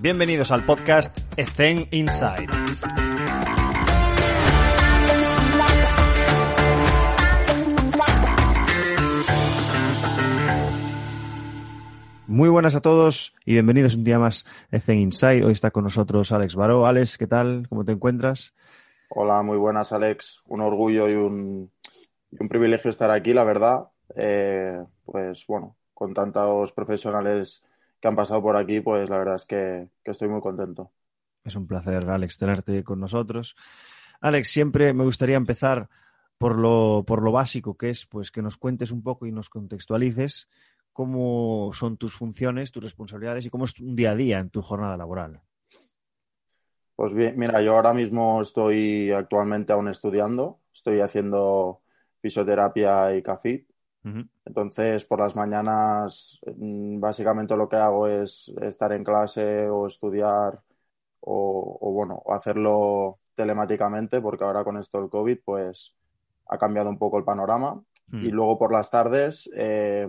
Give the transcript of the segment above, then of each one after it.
Bienvenidos al podcast Ethen Inside. Muy buenas a todos y bienvenidos un día más a Zen Inside. Hoy está con nosotros Alex Baró. Alex, ¿qué tal? ¿Cómo te encuentras? Hola, muy buenas Alex. Un orgullo y un, y un privilegio estar aquí, la verdad. Eh, pues bueno, con tantos profesionales que han pasado por aquí, pues la verdad es que, que estoy muy contento. Es un placer, Alex, tenerte con nosotros. Alex, siempre me gustaría empezar por lo, por lo básico, que es pues que nos cuentes un poco y nos contextualices cómo son tus funciones, tus responsabilidades y cómo es un día a día en tu jornada laboral. Pues bien, mira, yo ahora mismo estoy actualmente aún estudiando, estoy haciendo fisioterapia y CAFIT. Entonces, por las mañanas, mm, básicamente lo que hago es estar en clase o estudiar o, o bueno, hacerlo telemáticamente, porque ahora con esto del COVID, pues ha cambiado un poco el panorama. Y luego por las tardes, eh,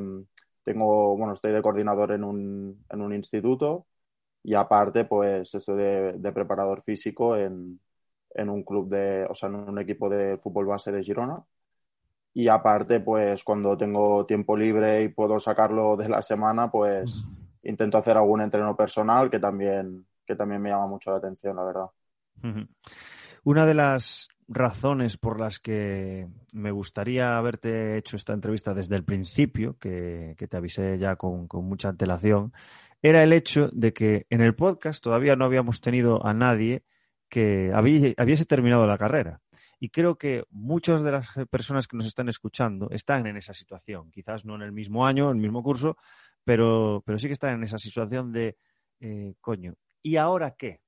tengo, bueno, estoy de coordinador en un, en un instituto y aparte, pues estoy de, de preparador físico en, en, un club de, o sea, en un equipo de fútbol base de Girona. Y aparte, pues cuando tengo tiempo libre y puedo sacarlo de la semana, pues intento hacer algún entreno personal que también, que también me llama mucho la atención, la verdad. Una de las razones por las que me gustaría haberte hecho esta entrevista desde el principio, que, que te avisé ya con, con, mucha antelación, era el hecho de que en el podcast todavía no habíamos tenido a nadie que había, hubiese terminado la carrera. Y creo que muchas de las personas que nos están escuchando están en esa situación. Quizás no en el mismo año, en el mismo curso, pero, pero sí que están en esa situación de, eh, coño, ¿y ahora qué?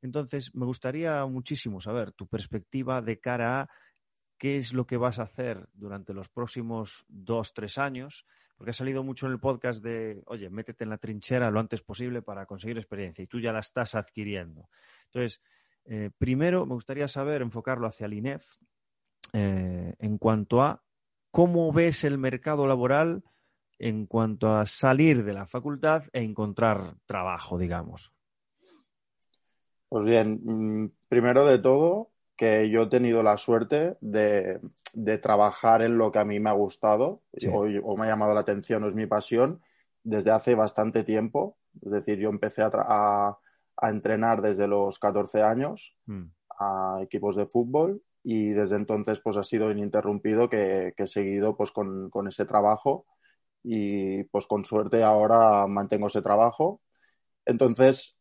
Entonces, me gustaría muchísimo saber tu perspectiva de cara a qué es lo que vas a hacer durante los próximos dos, tres años, porque ha salido mucho en el podcast de, oye, métete en la trinchera lo antes posible para conseguir experiencia y tú ya la estás adquiriendo. Entonces, eh, primero me gustaría saber, enfocarlo hacia el INEF, eh, en cuanto a cómo ves el mercado laboral en cuanto a salir de la facultad e encontrar trabajo, digamos. Pues bien, mm, primero de todo, que yo he tenido la suerte de, de trabajar en lo que a mí me ha gustado sí. o, o, me ha llamado la atención, o es mi pasión, desde hace bastante tiempo. Es decir, yo empecé a, a, a entrenar desde los 14 años mm. a equipos de fútbol y desde entonces pues ha sido ininterrumpido que, que he seguido pues con, con ese trabajo y pues con suerte ahora mantengo ese trabajo. Entonces,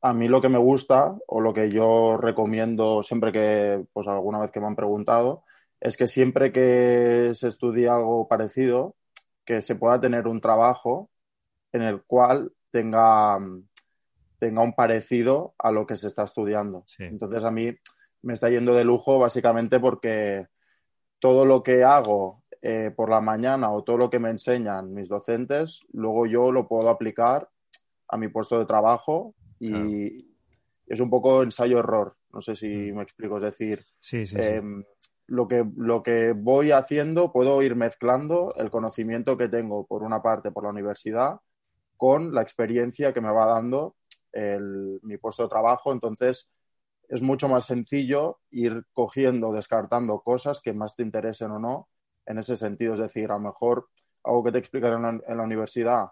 a mí lo que me gusta o lo que yo recomiendo siempre que, pues alguna vez que me han preguntado, es que siempre que se estudie algo parecido, que se pueda tener un trabajo en el cual tenga, tenga un parecido a lo que se está estudiando. Sí. Entonces a mí me está yendo de lujo básicamente porque todo lo que hago eh, por la mañana o todo lo que me enseñan mis docentes, luego yo lo puedo aplicar a mi puesto de trabajo y claro. es un poco ensayo-error. No sé si me explico. Es decir, sí, sí, eh, sí. Lo, que, lo que voy haciendo, puedo ir mezclando el conocimiento que tengo, por una parte, por la universidad, con la experiencia que me va dando el, mi puesto de trabajo. Entonces, es mucho más sencillo ir cogiendo, descartando cosas que más te interesen o no en ese sentido. Es decir, a lo mejor algo que te explican en la, en la universidad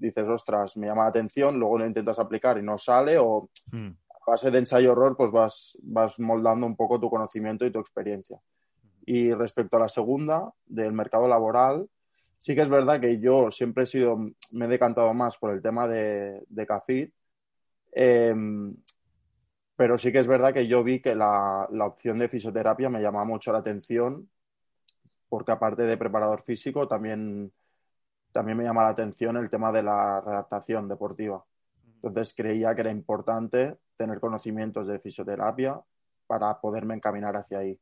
dices, ostras, me llama la atención, luego lo intentas aplicar y no sale, o mm. a base de ensayo-error, pues vas, vas moldando un poco tu conocimiento y tu experiencia. Y respecto a la segunda, del mercado laboral, sí que es verdad que yo siempre he sido, me he decantado más por el tema de, de CAFIT, eh, pero sí que es verdad que yo vi que la, la opción de fisioterapia me llamaba mucho la atención, porque aparte de preparador físico, también también me llama la atención el tema de la redactación deportiva. Entonces creía que era importante tener conocimientos de fisioterapia para poderme encaminar hacia ahí.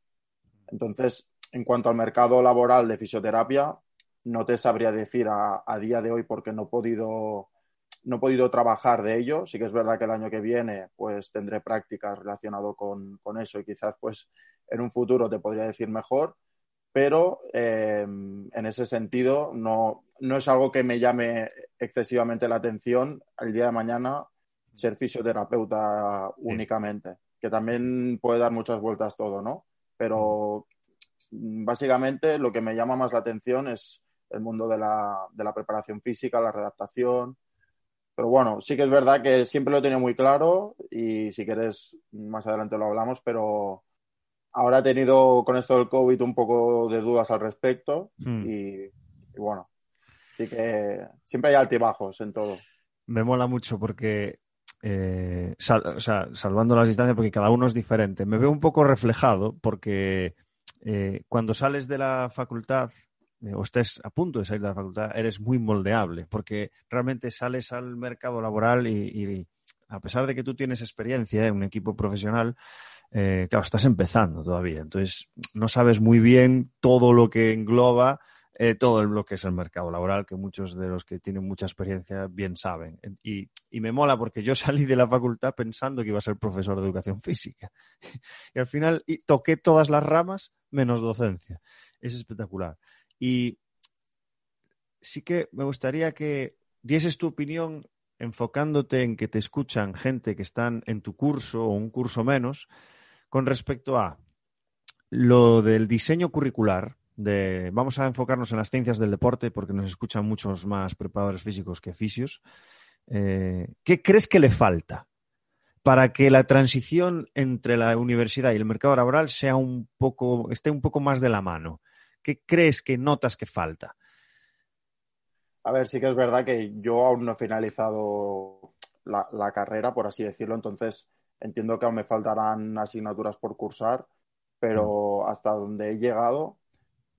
Entonces, en cuanto al mercado laboral de fisioterapia, no te sabría decir a, a día de hoy porque no he podido no he podido trabajar de ello. Sí que es verdad que el año que viene pues tendré prácticas relacionado con, con eso y quizás pues en un futuro te podría decir mejor, pero eh, en ese sentido no, no, es algo que me llame excesivamente la atención el día de mañana ser fisioterapeuta únicamente, que también puede dar muchas vueltas todo, ¿no? Pero básicamente lo que me llama más la atención es el mundo de la, de la preparación física, la redactación. Pero bueno, sí que es verdad que siempre lo tenía muy claro y si quieres más adelante lo hablamos, pero ahora he tenido con esto del COVID un poco de dudas al respecto hmm. y, bueno, sí que siempre hay altibajos en todo. Me mola mucho porque eh, o sea, salvando las distancias, porque cada uno es diferente. Me veo un poco reflejado porque eh, cuando sales de la facultad o estés a punto de salir de la facultad, eres muy moldeable, porque realmente sales al mercado laboral y, a pesar de que tú tienes experiencia en un equipo profesional, eh, claro, estás empezando todavía, entonces no sabes muy bien todo lo que engloba todo lo que es el mercado laboral, que muchos de los que tienen mucha experiencia bien saben. Y, y, me mola porque yo salí de la facultad pensando que iba a ser profesor de educación física. y al final toqué todas las ramas menos docencia. Es espectacular. Y sí que me gustaría que dieses tu opinión enfocándote en que te escuchan gente que están en tu curso o un curso menos con respecto a lo del diseño curricular. De, vamos a enfocarnos en las ciencias del deporte porque nos escuchan muchos más preparadores físicos que fisios. Eh, ¿Qué crees que le falta para que la transición entre la universidad y el mercado laboral sea un poco, esté un poco más de la mano? ¿Qué crees que notas que falta? A ver, sí que es verdad que yo aún no he finalizado la, carrera, por así decirlo, entonces entiendo que aún me faltarán asignaturas por cursar, pero mm. hasta donde he llegado,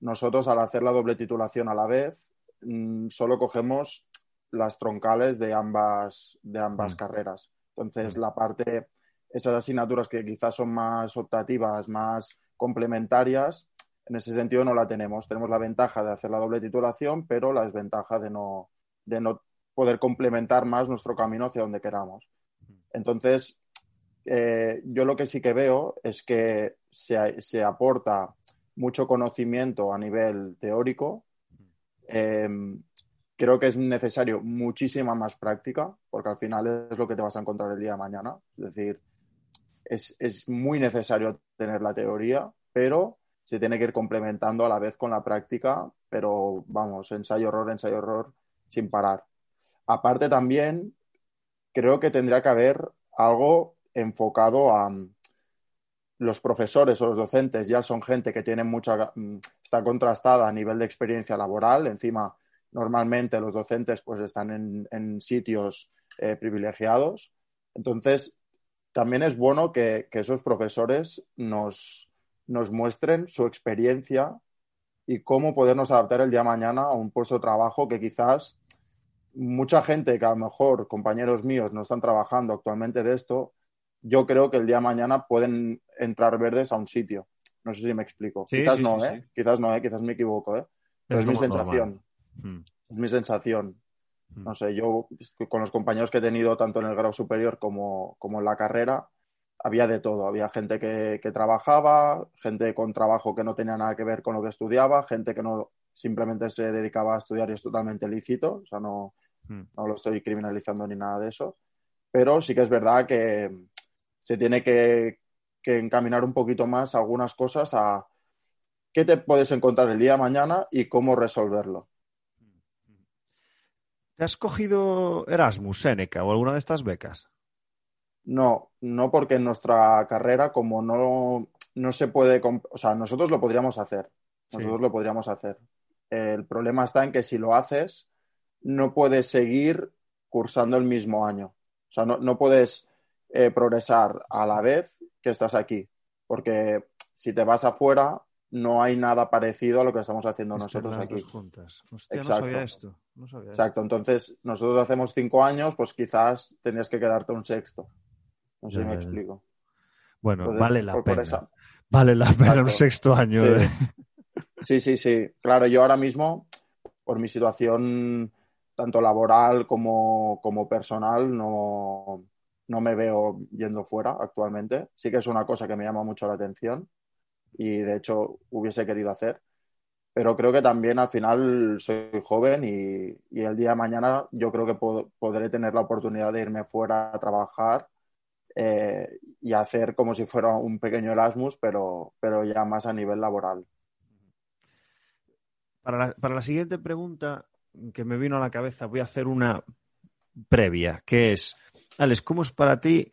nosotros al hacer la doble titulación a la vez, mm, solo cogemos las troncales de ambas, de ambas mm. carreras. Entonces, la parte, esas asignaturas que quizás son más optativas, más complementarias, en ese sentido no la tenemos. Tenemos la ventaja de hacer la doble titulación, pero la desventaja de no, de no poder complementar más nuestro camino hacia donde queramos. Entonces, eh, yo lo que sí que veo es que se, aporta mucho conocimiento a nivel teórico. Em, creo que es necesario muchísima más práctica, porque al final es lo que te vas a encontrar el día de mañana. Es decir, es, es muy necesario tener la teoría, pero se tiene que ir complementando a la vez con la práctica, pero vamos, ensayo error, ensayo error sin parar. Aparte también creo que tendría que haber algo enfocado a mm, los profesores o los docentes ya son gente que tiene mucha mm, está contrastada a nivel de experiencia laboral, encima normalmente los docentes pues están en, sitios eh, privilegiados. Entonces, también es bueno que esos profesores nos, nos muestren su experiencia y cómo podernos adaptar el día de mañana a un puesto de trabajo que quizás mucha gente que a lo mejor compañeros míos no están trabajando actualmente de esto, yo creo que el día de mañana pueden entrar verdes a un sitio. No sé si me explico. quizás, no, ¿eh? quizás no, ¿eh? Quizás me equivoco, ¿eh? Pero es, mi sensación. Hmm. Es mi sensación. Hmm. No sé, yo con los compañeros que he tenido tanto en el grado superior como, como en la carrera, había de todo. Había gente que, trabajaba, gente con trabajo que no tenía nada que ver con lo que estudiaba, gente que no simplemente se dedicaba a estudiar y es totalmente lícito. O sea, no, hmm. no lo estoy criminalizando ni nada de eso. Pero sí que es verdad que se tiene que, que encaminar un poquito más algunas cosas a qué te puedes encontrar el día de mañana y cómo resolverlo. ¿Te has cogido Erasmus, Seneca o alguna de estas becas? No, no porque en nuestra carrera, como no, no se puede, o sea, nosotros lo podríamos hacer, nosotros lo podríamos hacer. El problema está en que si lo haces, no puedes seguir cursando el mismo año. O sea, no, puedes eh, progresar a la vez que estás aquí, porque si te vas afuera, no hay nada parecido a lo que estamos haciendo nosotros aquí. juntas. Exacto. esto. Exacto. Entonces, nosotros hacemos cinco años, pues quizás tendrías que quedarte un sexto. No sé si me explico. Bueno, vale la pena. Vale la pena un sexto año. Sí. sí, sí, Claro, yo ahora mismo, por mi situación tanto laboral como, como personal, no, no me veo yendo fuera actualmente. Sí que es una cosa que me llama mucho la atención y de hecho hubiese querido hacer. pero creo que también al final soy joven y, el día de mañana yo creo que podré tener la oportunidad de irme fuera a trabajar eh, y hacer como si fuera un pequeño Erasmus, pero, pero ya más a nivel laboral. Para la, siguiente pregunta que me vino a la cabeza, voy a hacer una previa, que es, Alex, ¿cómo es para ti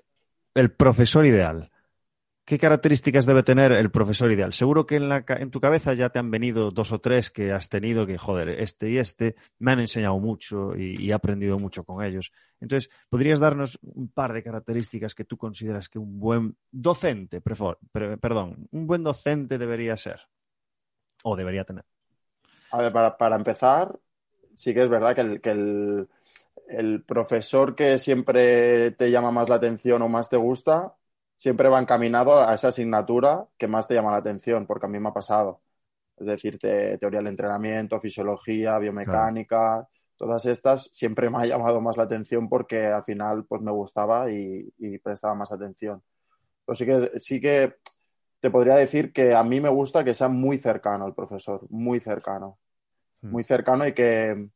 el profesor ideal? ¿Qué características debe tener el profesor ideal? Seguro que en, la, en tu cabeza ya te han venido dos o tres que has tenido que, joder, este y este me han enseñado mucho y, he aprendido mucho con ellos. Entonces, ¿podrías darnos un par de características que tú consideras que un buen docente, perdón, un buen docente debería ser o debería tener? A ver, para, empezar, sí que es verdad que el, que el, el profesor que siempre te llama más la atención o más te gusta siempre va encaminado a esa asignatura que más te llama la atención, porque a mí me ha pasado. Es decir, teoría del entrenamiento, fisiología, biomecánica, todas estas siempre me ha llamado más la atención porque al final pues me gustaba y, prestaba más atención. Pero sí que, sí que te podría decir que a mí me gusta que sea muy cercano el profesor, muy cercano. Hmm. Muy cercano y que,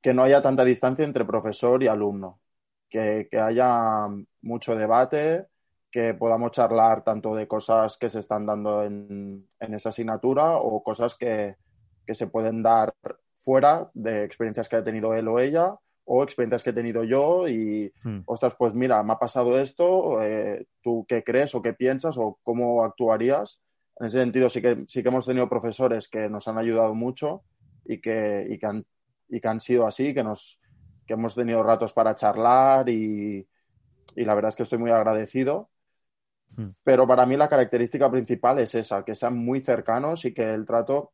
que no haya tanta distancia entre profesor y alumno. Que, que haya mucho debate, que podamos charlar tanto de cosas que se están dando en, esa asignatura o cosas que, se pueden dar fuera de experiencias que ha tenido él o ella o experiencias que he tenido yo y, hmm. ostras, pues mira, me ha pasado esto, eh, ¿tú qué crees o qué piensas o cómo actuarías? En ese sentido sí que, sí que hemos tenido profesores que nos han ayudado mucho y que, y que, han, y que han sido así, que, nos, que hemos tenido ratos para charlar y, y la verdad es que estoy muy agradecido. Hmm. Pero para mí la característica principal es esa, que sean muy cercanos y que el trato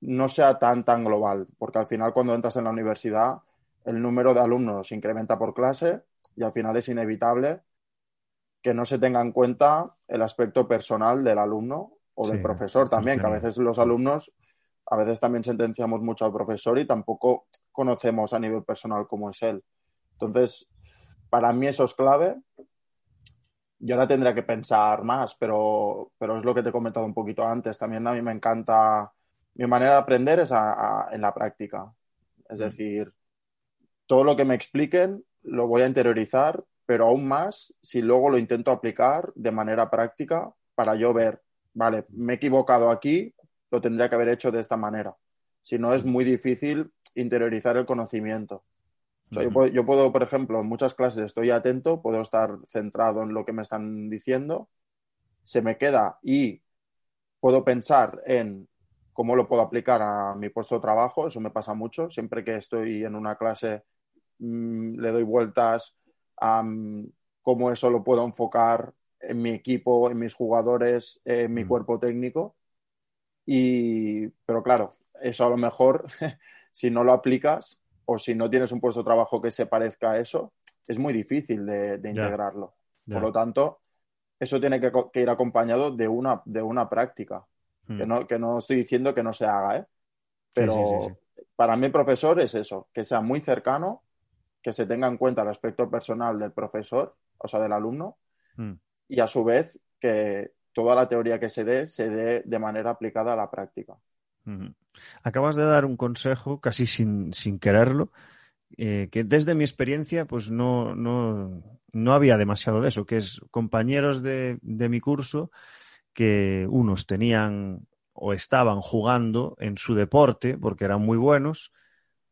no sea tan, tan global, porque al final cuando entras en la universidad el número de alumnos se incrementa por clase y al final es inevitable que no se tenga en cuenta el aspecto personal del alumno o del profesor también, que a veces los alumnos, a veces también sentenciamos mucho al profesor y tampoco conocemos a nivel personal cómo es él. Entonces, para mí eso es clave yo ahora tendría que pensar más, pero, pero es lo que te he comentado un poquito antes. También a mí me encanta, mi manera de aprender es en la práctica. Es mm. decir, todo lo que me expliquen lo voy a interiorizar, pero aún más si luego lo intento aplicar de manera práctica para yo ver, vale, me he equivocado aquí, lo tendría que haber hecho de esta manera. Si no, es muy difícil interiorizar el conocimiento yo, puedo, por ejemplo, en muchas clases estoy atento, puedo estar centrado en lo que me están diciendo, se me queda y puedo pensar en cómo lo puedo aplicar a mi puesto de trabajo, eso me pasa mucho, siempre que estoy en una clase mm, le doy vueltas a mm, cómo eso lo puedo enfocar en mi equipo, en mis jugadores, en mi mm. cuerpo técnico. Y, pero claro, eso a lo mejor, si no lo aplicas, o si no tienes un puesto de trabajo que se parezca a eso, es muy difícil de, integrarlo. Por lo tanto, eso tiene que, ir acompañado de una, de una práctica. Hmm. Que, no, que no estoy diciendo que no se haga, ¿eh? Pero para mí profesor es eso, que sea muy cercano, que se tenga en cuenta el aspecto personal del profesor, o sea, del alumno, hmm. y a su vez que toda la teoría que se dé se dé de manera aplicada a la práctica. Acabas de dar un consejo casi sin, sin quererlo, eh, que desde mi experiencia pues no, no, no, había demasiado de eso, que es compañeros de, de mi curso que unos tenían o estaban jugando en su deporte porque eran muy buenos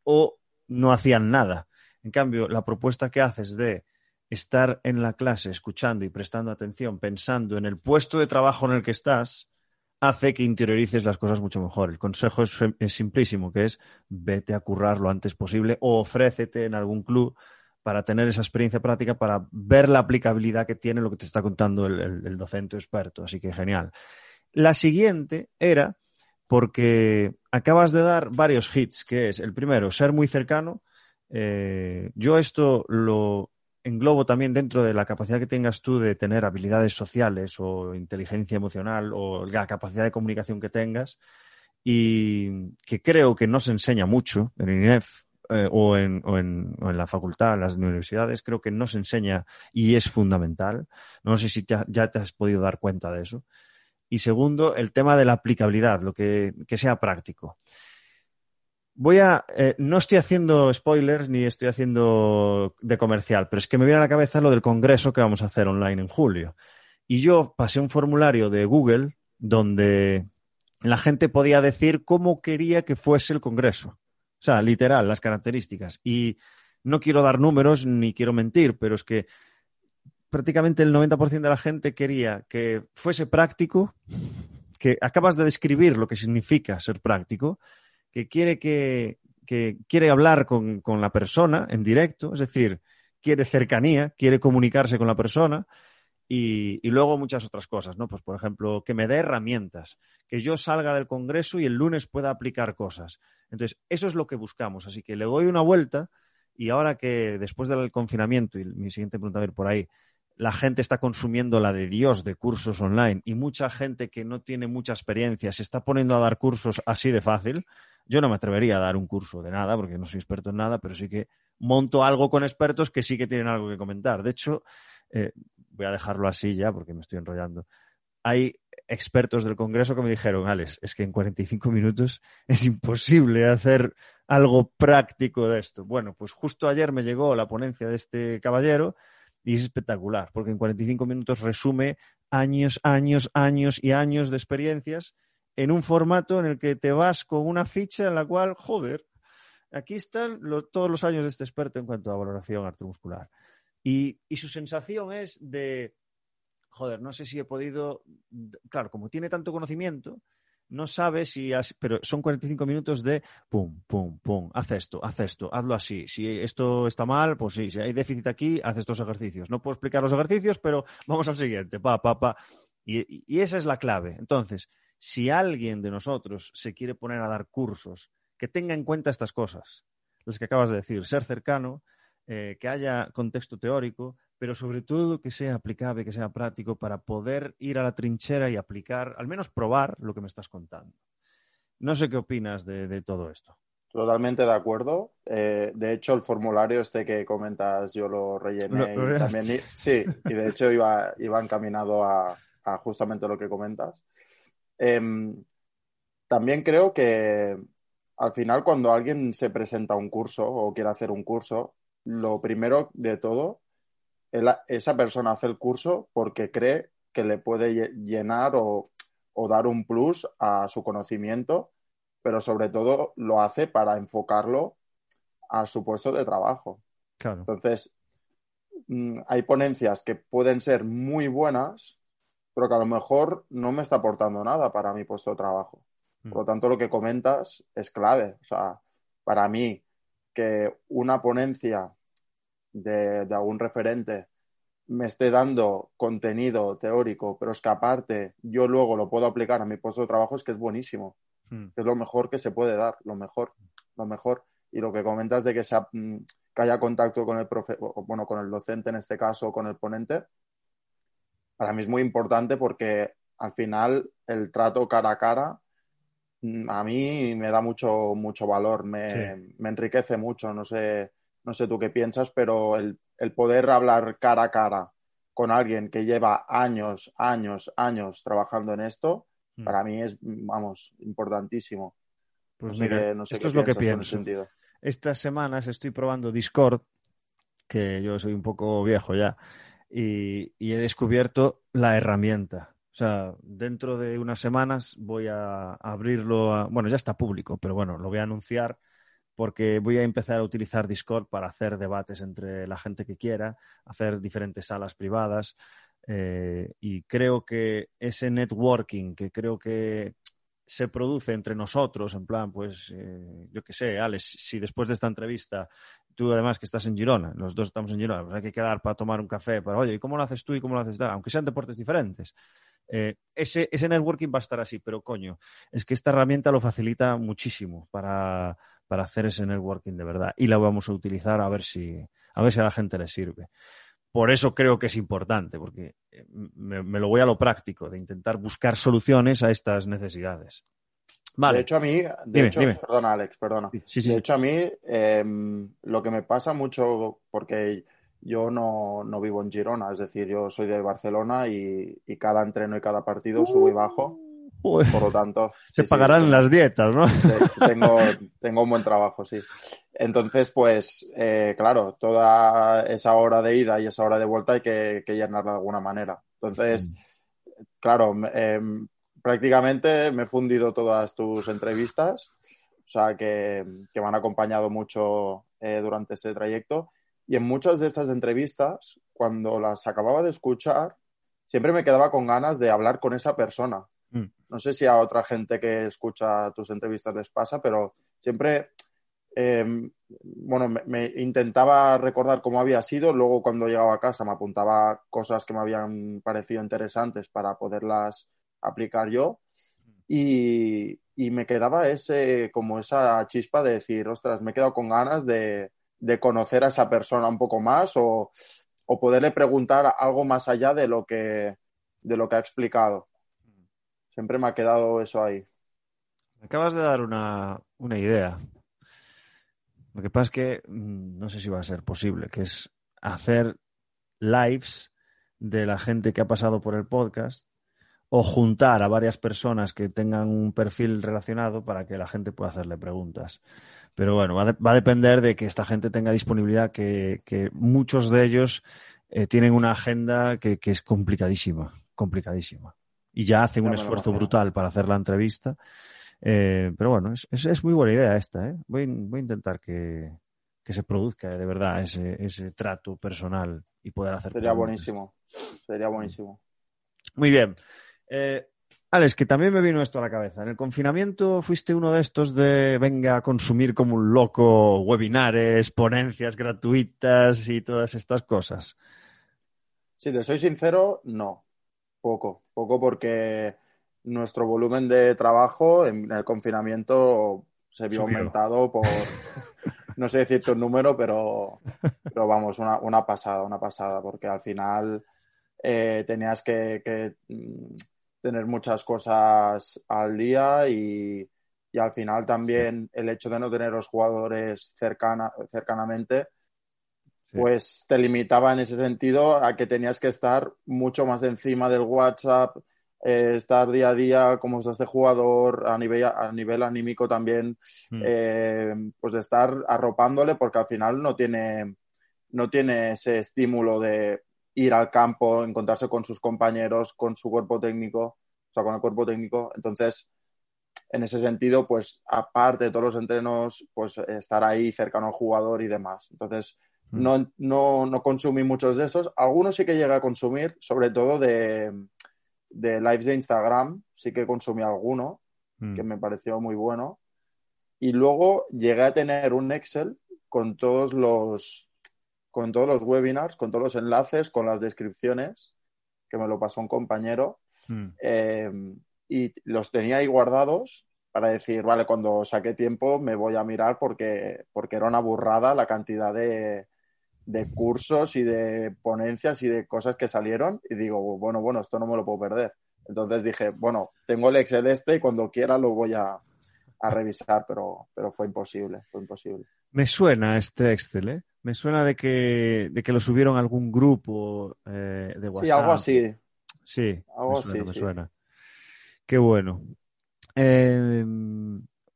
o no hacían nada. En cambio, la propuesta que haces de estar en la clase escuchando y prestando atención, pensando en el puesto de trabajo en el que estás, hace que interiorices las cosas mucho mejor. El consejo es, simplísimo, que es vete a currar lo antes posible o ofrécete en algún club para tener esa experiencia práctica, para ver la aplicabilidad que tiene lo que te está contando el, docente experto. Así que genial. La siguiente era porque acabas de dar varios hits, que es el primero, ser muy cercano. Eh, yo esto lo, englobo también dentro de la capacidad que tengas tú de tener habilidades sociales o inteligencia emocional o la capacidad de comunicación que tengas y que creo que no se enseña mucho en INEF eh, o, en, la facultad, en las universidades, creo que no se enseña y es fundamental. No sé si ya te has podido dar cuenta de eso. Y segundo, el tema de la aplicabilidad, lo que sea práctico. Voy a. Eh, no estoy haciendo spoilers ni estoy haciendo de comercial, pero es que me viene a la cabeza lo del congreso que vamos a hacer online en julio. Y yo pasé un formulario de Google donde la gente podía decir cómo quería que fuese el congreso. O sea, literal, las características. Y no quiero dar números ni quiero mentir, pero es que prácticamente el 90% de la gente quería que fuese práctico, que acabas de describir lo que significa ser práctico, que quiere que, quiere hablar con, con, la persona en directo, es decir, quiere cercanía, quiere comunicarse con la persona y, y, luego muchas otras cosas, ¿no? Pues por ejemplo, que me dé herramientas, que yo salga del Congreso y el lunes pueda aplicar cosas. Entonces, eso es lo que buscamos. Así que le doy una vuelta y ahora que después del confinamiento, y mi siguiente pregunta a ver por ahí, la gente está consumiendo la de Dios de cursos online y mucha gente que no tiene mucha experiencia se está poniendo a dar cursos así de fácil, yo no me atrevería a dar un curso de nada porque no soy experto en nada, pero sí que monto algo con expertos que sí que tienen algo que comentar. De hecho, eh, voy a dejarlo así ya porque me estoy enrollando. Hay expertos del Congreso que me dijeron, Alex, es que en 45 minutos es imposible hacer algo práctico de esto. Bueno, pues justo ayer me llegó la ponencia de este caballero y es espectacular, porque en 45 minutos resume años, años, años y años de experiencias en un formato en el que te vas con una ficha en la cual, joder, aquí están todos los años de este experto en cuanto a valoración artromuscular. Y, y su sensación es de, joder, no sé si he podido, claro, como tiene tanto conocimiento, no sabe si, pero son 45 minutos de pum, pum, pum, haz esto, haz esto, hazlo así. Si esto está mal, pues sí, si hay déficit aquí, haz estos ejercicios. No puedo explicar los ejercicios, pero vamos al siguiente, pa, pa, pa. Y, y esa es la clave. Entonces, si alguien de nosotros se quiere poner a dar cursos, que tenga en cuenta estas cosas, las que acabas de decir, ser cercano, eh, que haya contexto teórico, pero sobre todo que sea aplicable, que sea práctico para poder ir a la trinchera y aplicar, al menos probar lo que me estás contando. No sé qué opinas de, todo esto. Totalmente de acuerdo. Eh, de hecho, el formulario este que comentas yo lo rellené y también, sí, y de hecho iba, iba encaminado a, justamente lo que comentas. Em, también creo que al final cuando alguien se presenta a un curso o quiere hacer un curso, lo primero de todo esa persona hace el curso porque cree que le puede llenar o, dar un plus a su conocimiento, pero sobre todo lo hace para enfocarlo a su puesto de trabajo. Entonces, mm, hay ponencias que pueden ser muy buenas, pero que a lo mejor no me está aportando nada para mi puesto de trabajo. Mm. Por lo tanto, lo que comentas es clave. O sea, para mí, que una ponencia de, algún referente me esté dando contenido teórico, pero es que aparte yo luego lo puedo aplicar a mi puesto de trabajo, es que es buenísimo. Hmm. Es lo mejor que se puede dar, lo mejor, lo mejor. Y lo que comentas de que, sea, mm, que haya contacto con el profe, bueno, con el docente en este caso, con el ponente, para mí es muy importante porque al final el trato cara a cara mm, a mí me da mucho, mucho valor, me, me enriquece mucho, no sé no sé tú qué piensas, pero el, poder hablar cara a cara con alguien que lleva años, años, años trabajando en esto, hmm. para mí es, vamos, importantísimo. Pues mira, esto es lo que pienso. Estas semanas estoy probando Discord, que yo soy un poco viejo ya, y, y he descubierto la herramienta. O sea, dentro de unas semanas voy a abrirlo, a, bueno, ya está público, pero bueno, lo voy a anunciar porque voy a empezar a utilizar Discord para hacer debates entre la gente que quiera, hacer diferentes salas privadas. Eh, y creo que ese networking que creo que se produce entre nosotros, en plan, pues, eh, yo qué sé, Alex, si después de esta entrevista, tú además que estás en Girona, los dos estamos en Girona, pues hay que quedar para tomar un café, para, oye, ¿y cómo lo haces tú y cómo lo haces tú? Aunque sean deportes diferentes. Eh, ese, ese networking va a estar así, pero coño, es que esta herramienta lo facilita muchísimo para, para hacer ese networking de verdad y la vamos a utilizar a ver si a ver si a la gente le sirve. Por eso creo que es importante, porque eh, me, lo voy a lo práctico, de intentar buscar soluciones a estas necesidades. Vale. De hecho, a mí, de hecho, perdona, Alex, perdona. De hecho, a mí em, lo que me pasa mucho, porque yo no, no, vivo en Girona, es decir, yo soy de Barcelona y, y cada entreno y cada partido subo y bajo. Por lo tanto. Se pagarán las dietas, ¿no? Tengo, tengo un buen trabajo, sí. Entonces, pues, eh, claro, toda esa hora de ida y esa hora de vuelta hay que, que llenarla de alguna manera. Entonces, claro, eh, prácticamente me he fundido todas tus entrevistas, o sea, que, que me han acompañado mucho eh, durante este trayecto. Y en muchas de estas entrevistas, cuando las acababa de escuchar, siempre me quedaba con ganas de hablar con esa persona. Mm. No sé si a otra gente que escucha tus entrevistas les pasa, pero siempre, eh, bueno, me, me, intentaba recordar cómo había sido, luego cuando llegaba a casa me apuntaba cosas que me habían parecido interesantes para poderlas aplicar yo y, y me quedaba ese, como esa chispa de decir, ostras, me he quedado con ganas de, de conocer a esa persona un poco más o, o, poderle preguntar algo más allá de lo que, de lo que ha explicado. Siempre me ha quedado eso ahí. Acabas de dar una, una idea. Lo que pasa es que mm, no sé si va a ser posible, que es hacer lives de la gente que ha pasado por el podcast o juntar a varias personas que tengan un perfil relacionado para que la gente pueda hacerle preguntas. Pero bueno, va, a depender de que esta gente tenga disponibilidad, que, que muchos de ellos eh, tienen una agenda que, que, es complicadísima, complicadísima. Y ya hacen un esfuerzo brutal para hacer la entrevista. Eh, pero bueno, es, es, es, muy buena idea esta. ¿eh? Voy, voy a intentar que, que se produzca de verdad ese, ese trato personal y poder hacer. Sería preguntas. buenísimo. Sería buenísimo. Muy bien. Eh, Alex, que también me vino esto a la cabeza. En el confinamiento fuiste uno de estos de venga a consumir como un loco webinares, ponencias gratuitas y todas estas cosas. Si te soy sincero, no. Poco. Poco porque nuestro volumen de trabajo en el confinamiento se vio Subió. aumentado por, no sé decirte un número, pero, pero vamos, una, una pasada, una pasada, porque al final eh, tenías que, que tener muchas cosas al día y, y al final también el hecho de no tener los jugadores cercana, cercanamente, sí. pues te limitaba en ese sentido a que tenías que estar mucho más encima del WhatsApp, eh, estar día a día como está este jugador a nivel, a nivel anímico también, mm. eh, pues de estar arropándole porque al final no tiene, no tiene ese estímulo de ir al campo, encontrarse con sus compañeros, con su cuerpo técnico, o sea, con el cuerpo técnico. Entonces, en ese sentido, pues aparte de todos los entrenos, pues estar ahí cercano al jugador y demás. Entonces. No, no, no consumí muchos de esos. Algunos sí que llegué a consumir, sobre todo de, de lives de Instagram, sí que consumí alguno, mm. que me pareció muy bueno. Y luego llegué a tener un Excel con todos los con todos los webinars, con todos los enlaces, con las descripciones, que me lo pasó un compañero, mm. eh, y los tenía ahí guardados para decir, vale, cuando saque tiempo me voy a mirar porque, porque era una burrada la cantidad de, de cursos y de ponencias y de cosas que salieron y digo, bueno, bueno, esto no me lo puedo perder. Entonces dije, bueno, tengo el Excel este y cuando quiera lo voy a, a revisar, pero, pero fue imposible, fue imposible. Me suena este Excel, ¿eh? Me suena de que, de que lo subieron a algún grupo eh, de WhatsApp. Sí, algo así. Sí, algo me suena, así, me sí. suena. Qué bueno. Eh,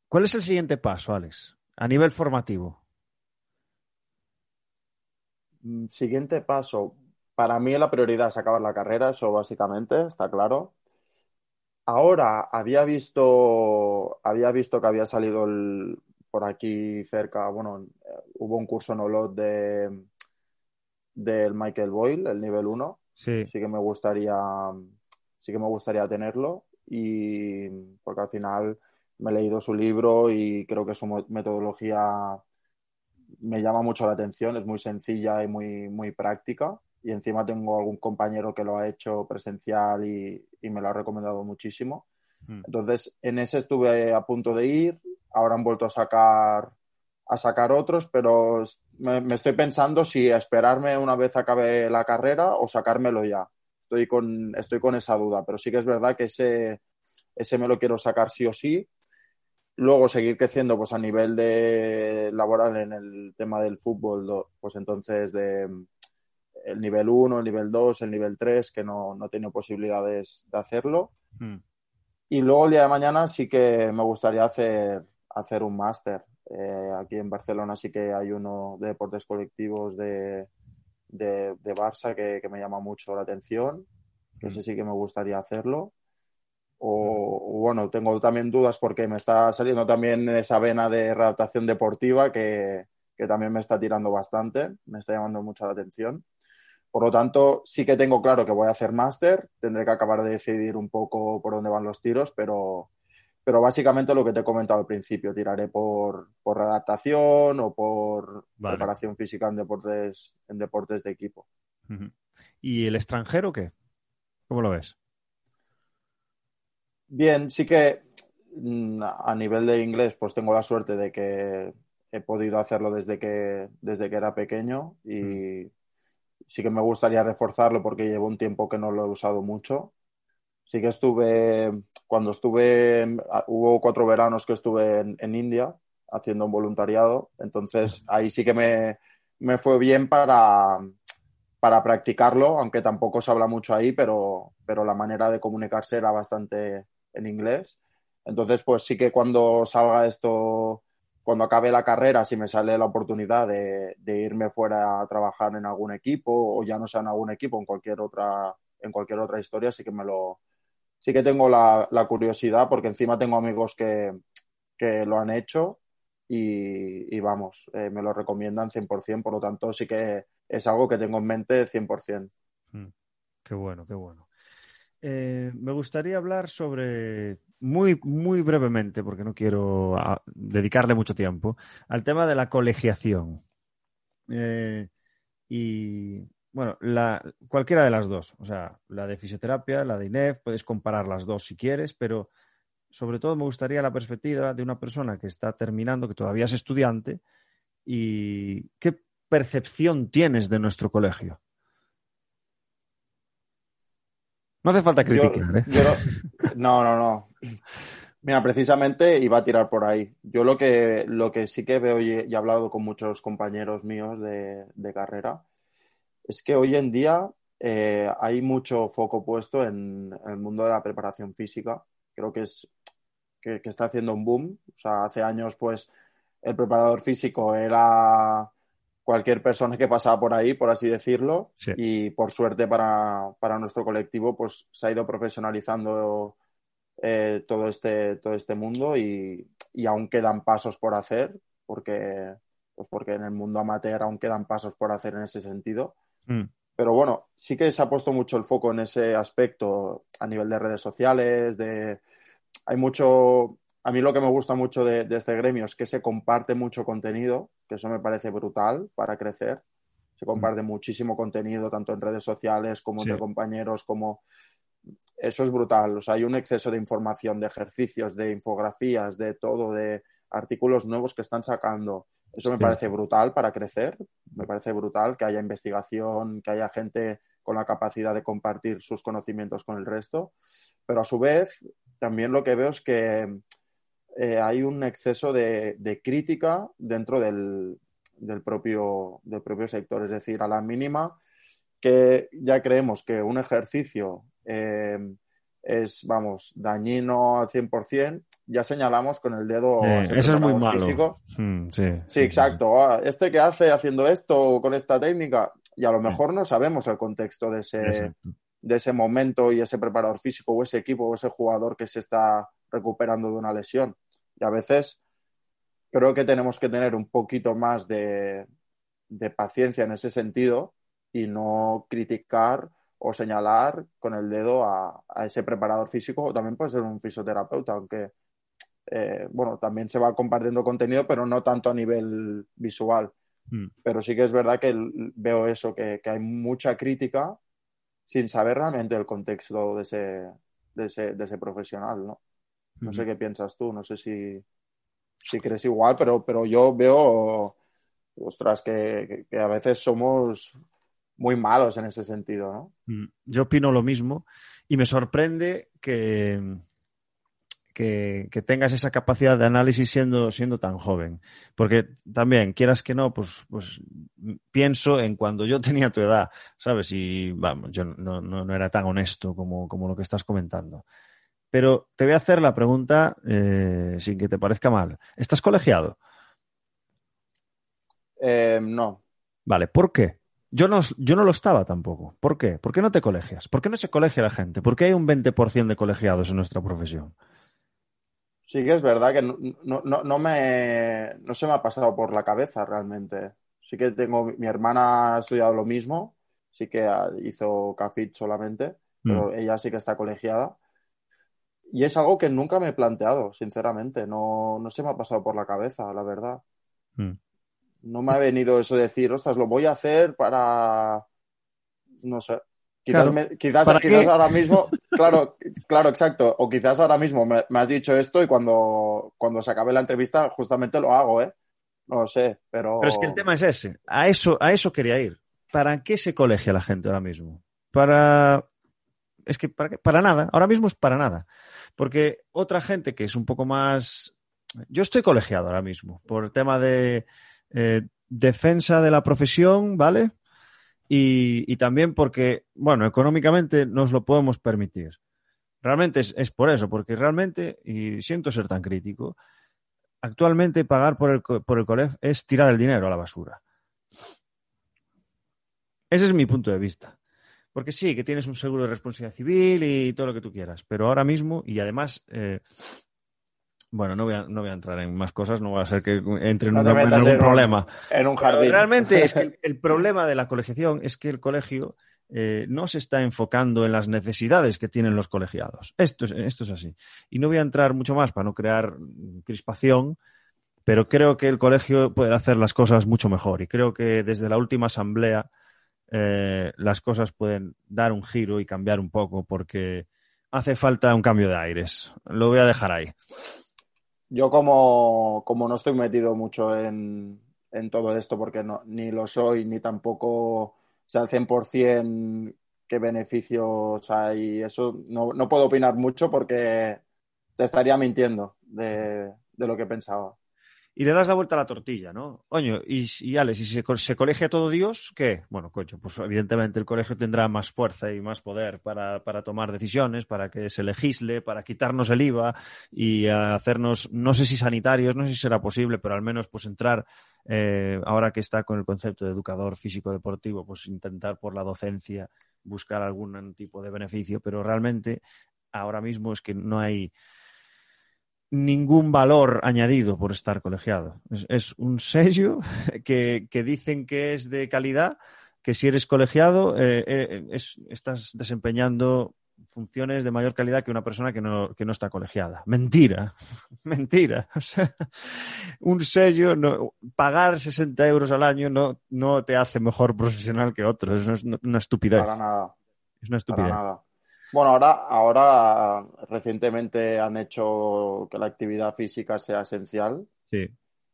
¿Cuál es el siguiente paso, Alex? A nivel formativo. Mm, siguiente paso. Para mí la prioridad es acabar la carrera, eso básicamente, está claro. Ahora había visto, había visto que había salido el, por aquí cerca, bueno, hubo un curso en Olot de del Michael Boyle, el nivel 1. Sí. sí que me gustaría sí que me gustaría tenerlo y porque al final me he leído su libro y creo que su metodología me llama mucho la atención, es muy sencilla y muy, muy práctica y encima tengo algún compañero que lo ha hecho presencial y, y me lo ha recomendado muchísimo. Mm. Entonces, en ese estuve a punto de ir, ahora han vuelto a sacar a sacar otros, pero me, me, estoy pensando si esperarme una vez acabe la carrera o sacármelo ya. Estoy con, estoy con esa duda, pero sí que es verdad que ese, ese me lo quiero sacar sí o sí. Luego seguir creciendo pues a nivel de laboral en el tema del fútbol, pues entonces de, el nivel 1, el nivel 2, el nivel 3, que no, no he tenido posibilidades de hacerlo. Mm. Y luego el día de mañana sí que me gustaría hacer, hacer un máster. Eh, aquí en Barcelona sí que hay uno de deportes colectivos de, de, de Barça que, que me llama mucho la atención, que ese sí que me gustaría hacerlo. O, bueno, tengo también dudas porque me está saliendo también esa vena de redactación deportiva que, que también me está tirando bastante, me está llamando mucho la atención. Por lo tanto, sí que tengo claro que voy a hacer máster, tendré que acabar de decidir un poco por dónde van los tiros, pero, pero básicamente lo que te he comentado al principio, tiraré por, por redactación o por Vale. preparación física en deportes, en deportes de equipo. ¿Y el extranjero qué? ¿Cómo lo ves? Bien, sí que mm, a nivel de inglés, pues tengo la suerte de que he podido hacerlo desde que, desde que era pequeño y sí que me gustaría reforzarlo porque llevo un tiempo que no lo he usado mucho. Sí que estuve, cuando estuve, ah, hubo cuatro veranos que estuve en, en India haciendo un voluntariado, entonces ahí sí que me, me fue bien para, para practicarlo, aunque tampoco se habla mucho ahí, pero, pero la manera de comunicarse era bastante en inglés. Entonces, pues sí que cuando salga esto, cuando acabe la carrera, si me sale la oportunidad de, irme fuera a trabajar en algún equipo, o ya no sea en algún equipo, en cualquier otra, en cualquier otra historia, sí que me lo, sí que tengo la, curiosidad, porque encima tengo amigos que, que lo han hecho y, y vamos, eh, me lo recomiendan 100%, por lo tanto sí que es algo que tengo en mente 100%. Mm, Qué bueno, qué bueno. Eh, me gustaría hablar sobre, muy, muy brevemente, porque no quiero ah, dedicarle mucho tiempo, al tema de la colegiación. Eh, y bueno, cualquiera de las dos, o sea, la de fisioterapia, la de INEF, puedes comparar las dos si quieres, pero sobre todo me gustaría la perspectiva de una persona que está terminando, que todavía es estudiante, y qué percepción tienes de nuestro colegio. No hace falta Yo- criticar, ¿eh? yo no, no, no, no. Mira, precisamente iba a tirar por ahí. Yo lo que, lo que sí que veo y he, y he hablado con muchos compañeros míos de, de carrera es que hoy en día eh, hay mucho foco puesto en, en el mundo de la preparación física. Creo que es que, que está haciendo un boom. O sea, hace años, pues, el preparador físico era cualquier persona que pasaba por ahí, por así decirlo, Sí. y por suerte para, para nuestro colectivo, pues se ha ido profesionalizando eh, todo, este, todo este mundo y, y aún quedan pasos por hacer, porque, pues porque en el mundo amateur aún quedan pasos por hacer en ese sentido. Mm, Pero bueno, sí que se ha puesto mucho el foco en ese aspecto a nivel de redes sociales, de hay mucho, a mí lo que me gusta mucho de, de este gremio es que se comparte mucho contenido, que eso me parece brutal para crecer. Se comparte muchísimo contenido, tanto en redes sociales como Sí. entre compañeros, como eso es brutal. O sea, hay un exceso de información, de ejercicios, de infografías, de todo, de artículos nuevos que están sacando. Eso me Sí. parece brutal para crecer. Me parece brutal que haya investigación, que haya gente con la capacidad de compartir sus conocimientos con el resto. Pero a su vez, también lo que veo es que eh, hay un exceso de, de crítica dentro del, del propio, del propio sector. Es decir, a la mínima que ya creemos que un ejercicio eh, es, vamos, dañino al 100%, ya señalamos con el dedo. eh, eso es muy malo. físico. Mm, sí, Sí, exacto. Ah, Este que hace haciendo esto con esta técnica, y a lo mejor no sabemos el contexto de ese, Exacto. de ese momento y ese preparador físico o ese equipo o ese jugador que se está recuperando de una lesión. Y a veces creo que tenemos que tener un poquito más de, de paciencia en ese sentido y no criticar o señalar con el dedo a, a ese preparador físico o también puede ser un fisioterapeuta, aunque eh, bueno, también se va compartiendo contenido, pero no tanto a nivel visual. Mm. Pero sí que es verdad que el- veo eso, que, que hay mucha crítica sin saber realmente el contexto de ese, de ese, de ese profesional, ¿no? No sé qué piensas tú, no sé si, si crees igual, pero, pero yo veo, ostras, que, que- que a veces somos muy malos en ese sentido, ¿no? Mm, Yo opino lo mismo y me sorprende que, que, que, tengas esa capacidad de análisis siendo, siendo tan joven. Porque también, quieras que no, pues, pues pienso en cuando yo tenía tu edad, ¿sabes? Y vamos, yo no, no, no era tan honesto como, como, lo que estás comentando. Pero te voy a hacer la pregunta eh, sin que te parezca mal. ¿Estás colegiado? Eh, no. Vale, ¿por qué? Yo no, yo no lo estaba tampoco. ¿Por qué? ¿Por qué no te colegias? ¿Por qué no se colegia la gente? ¿Por qué hay un 20% de colegiados en nuestra profesión? Sí que es verdad que no, no, no, me, no se me ha pasado por la cabeza realmente. Sí que tengo, mi hermana ha estudiado lo mismo, sí que hizo CAFIT solamente, pero mm. ella sí que está colegiada. Y es algo que nunca me he planteado, sinceramente. No, no se me ha pasado por la cabeza, la verdad. Mm. No me ha venido eso de decir, ostras, lo voy a hacer para. No sé. Quizás, quizás, ahora mismo, claro, claro, exacto. O quizás ahora mismo me, has dicho esto y cuando, cuando se acabe la entrevista justamente lo hago, ¿eh? No lo sé, pero... Pero es que el tema es ese. A eso, a eso quería ir. ¿Para qué se colegia la gente ahora mismo? Para... Es que para, para nada. Ahora mismo es para nada. Porque otra gente que es un poco más... Yo estoy colegiado ahora mismo por el tema de eh, defensa de la profesión, ¿vale? y, también porque, bueno, económicamente nos lo podemos permitir. Realmente es, por eso, porque realmente, y siento ser tan crítico, actualmente pagar por el, por el colegio es tirar el dinero a la basura. Ese es mi punto de vista. Porque sí, que tienes un seguro de responsabilidad civil y todo lo que tú quieras, pero ahora mismo, y además, eh, bueno, no voy, a, no voy a entrar en más cosas, no voy a ser que entre en, un, problema. en un jardín. realmente es que el, problema de la colegiación es que el colegio eh, no se está enfocando en las necesidades que tienen los colegiados. Esto es, esto es así. Y no voy a entrar mucho más para no crear crispación, pero creo que el colegio puede hacer las cosas mucho mejor. Y creo que desde la última asamblea eh, las cosas pueden dar un giro y cambiar un poco porque hace falta un cambio de aires. Lo voy a dejar ahí. Yo como, como no estoy metido mucho en, en todo esto, porque ni lo soy, ni tampoco sé al 100% qué beneficios hay, eso no, no puedo opinar mucho porque te estaría mintiendo de, de lo que pensaba y le das la vuelta a la tortilla, ¿no? Oño, y, y Ale, si se, se, colegia todo Dios, ¿qué? Bueno, coño, pues evidentemente el colegio tendrá más fuerza y más poder para, para tomar decisiones, para que se legisle, para quitarnos el IVA y hacernos, no sé si sanitarios, no sé si será posible, pero al menos pues entrar, eh, ahora que está con el concepto de educador físico deportivo, pues intentar por la docencia buscar algún tipo de beneficio, pero realmente ahora mismo es que no hay ningún valor añadido por estar colegiado. Es, un sello que, dicen que es de calidad, que si eres colegiado eh, eh, estás desempeñando funciones de mayor calidad que una persona que no, que no está colegiada. Mentira, mentira. un sello, no, pagar 60 euros al año no, no te hace mejor profesional que otro. Es una, estupidez. Para nada. Es una estupidez. Bueno, ahora, ahora recientemente han hecho que la actividad física sea esencial. Sí.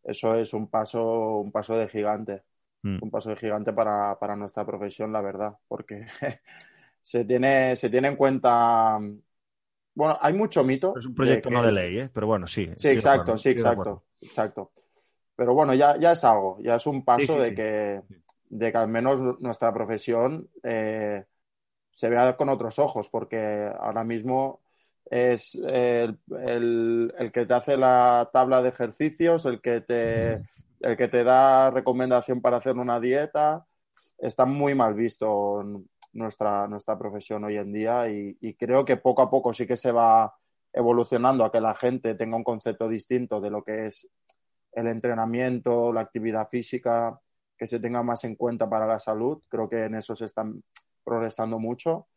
Eso es un paso, un paso de gigante. Mm. Un paso de gigante para, para nuestra profesión, la verdad. Porque se tiene, se tiene en cuenta. Bueno, hay mucho mito. Es un proyecto no de ley, ¿eh? pero bueno, sí. Sí, exacto, sí, exacto, exacto. Pero bueno, ya, ya es algo, ya es un paso de, Que, de que al menos nuestra profesión eh, se vea con otros ojos, porque ahora mismo es el, que te hace la tabla de ejercicios, el que te, el que te da recomendación para hacer una dieta. Está muy mal visto nuestra, nuestra profesión hoy en día y, y creo que poco a poco sí que se va evolucionando a que la gente tenga un concepto distinto de lo que es el entrenamiento, la actividad física, que se tenga más en cuenta para la salud. Creo que en eso se están progresando mucho,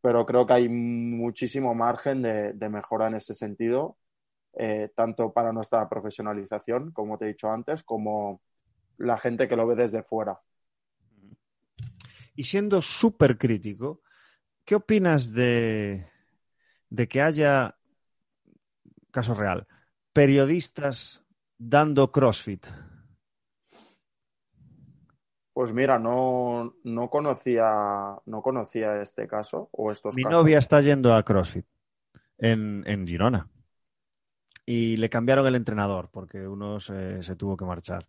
pero creo que hay muchísimo margen de, mejora en ese sentido, eh, tanto para nuestra profesionalización, como te he dicho antes, como la gente que lo ve desde fuera. Y siendo súper crítico, ¿qué opinas de, de que haya, caso real, periodistas dando CrossFit? Pues mira, no, no conocía, no conocía este caso o estos Mi novia está yendo a CrossFit en, en Girona. y le cambiaron el entrenador porque uno se, se tuvo que marchar.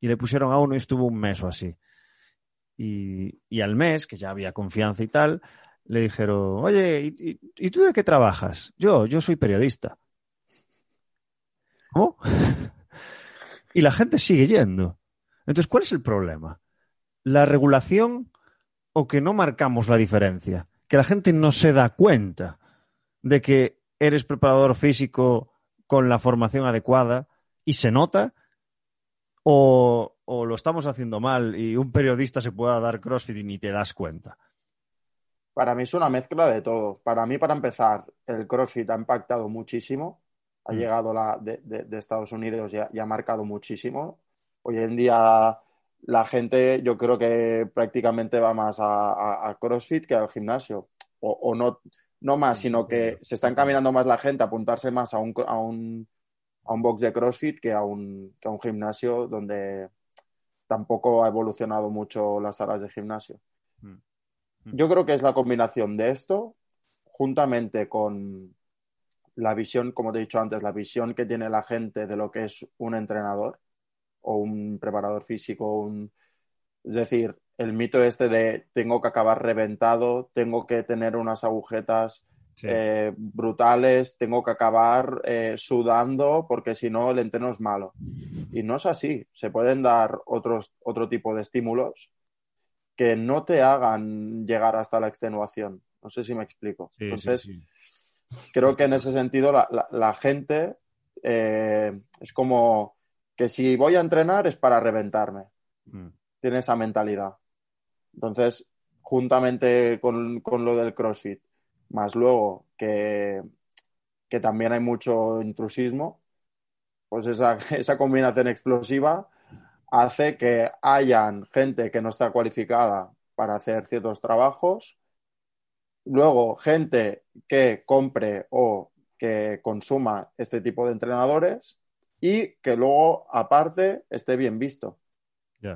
Y le pusieron a uno y estuvo un mes o así. Y, y al mes, que ya había confianza y tal, le dijeron, oye, ¿y, y, y tú de qué trabajas? Yo, yo soy periodista. ¿Cómo? y la gente sigue yendo. Entonces, ¿cuál es el problema? ¿La regulación o que no marcamos la diferencia? Que la gente no se da cuenta de que eres preparador físico con la formación adecuada y se nota, o, o lo estamos haciendo mal y un periodista se pueda dar CrossFit y ni te das cuenta. Para mí es una mezcla de todo. Para mí, para empezar, el CrossFit ha impactado muchísimo. Ha Mm. llegado la, de, de- de Estados Unidos y ha, y ha marcado muchísimo. Hoy en día la gente yo creo que prácticamente va más a, a- a CrossFit que al gimnasio. O, o no, no más, sino que se está encaminando más la gente a apuntarse más a un, a un, a un box de CrossFit que a un, que a un gimnasio donde tampoco ha evolucionado mucho las salas de gimnasio. Mm. Yo creo que es la combinación de esto, juntamente con la visión, como te he dicho antes, la visión que tiene la gente de lo que es un entrenador o un preparador físico, un... es decir, el mito este de tengo que acabar reventado, tengo que tener unas agujetas Sí. eh, brutales, tengo que acabar eh, sudando porque si no el entreno es malo. Y no es así. Se pueden dar otros, otro tipo de estímulos que no te hagan llegar hasta la extenuación. No sé si me explico. Sí, Entonces, sí. creo que en ese sentido la, la- la gente eh, es como que si voy a entrenar es para reventarme. Mm. Tiene esa mentalidad. Entonces, juntamente con, con lo del CrossFit, más luego que, que también hay mucho intrusismo, pues esa, esa combinación explosiva hace que hayan gente que no está cualificada para hacer ciertos trabajos, luego gente que compre o que consuma este tipo de entrenadores y que luego aparte esté bien visto.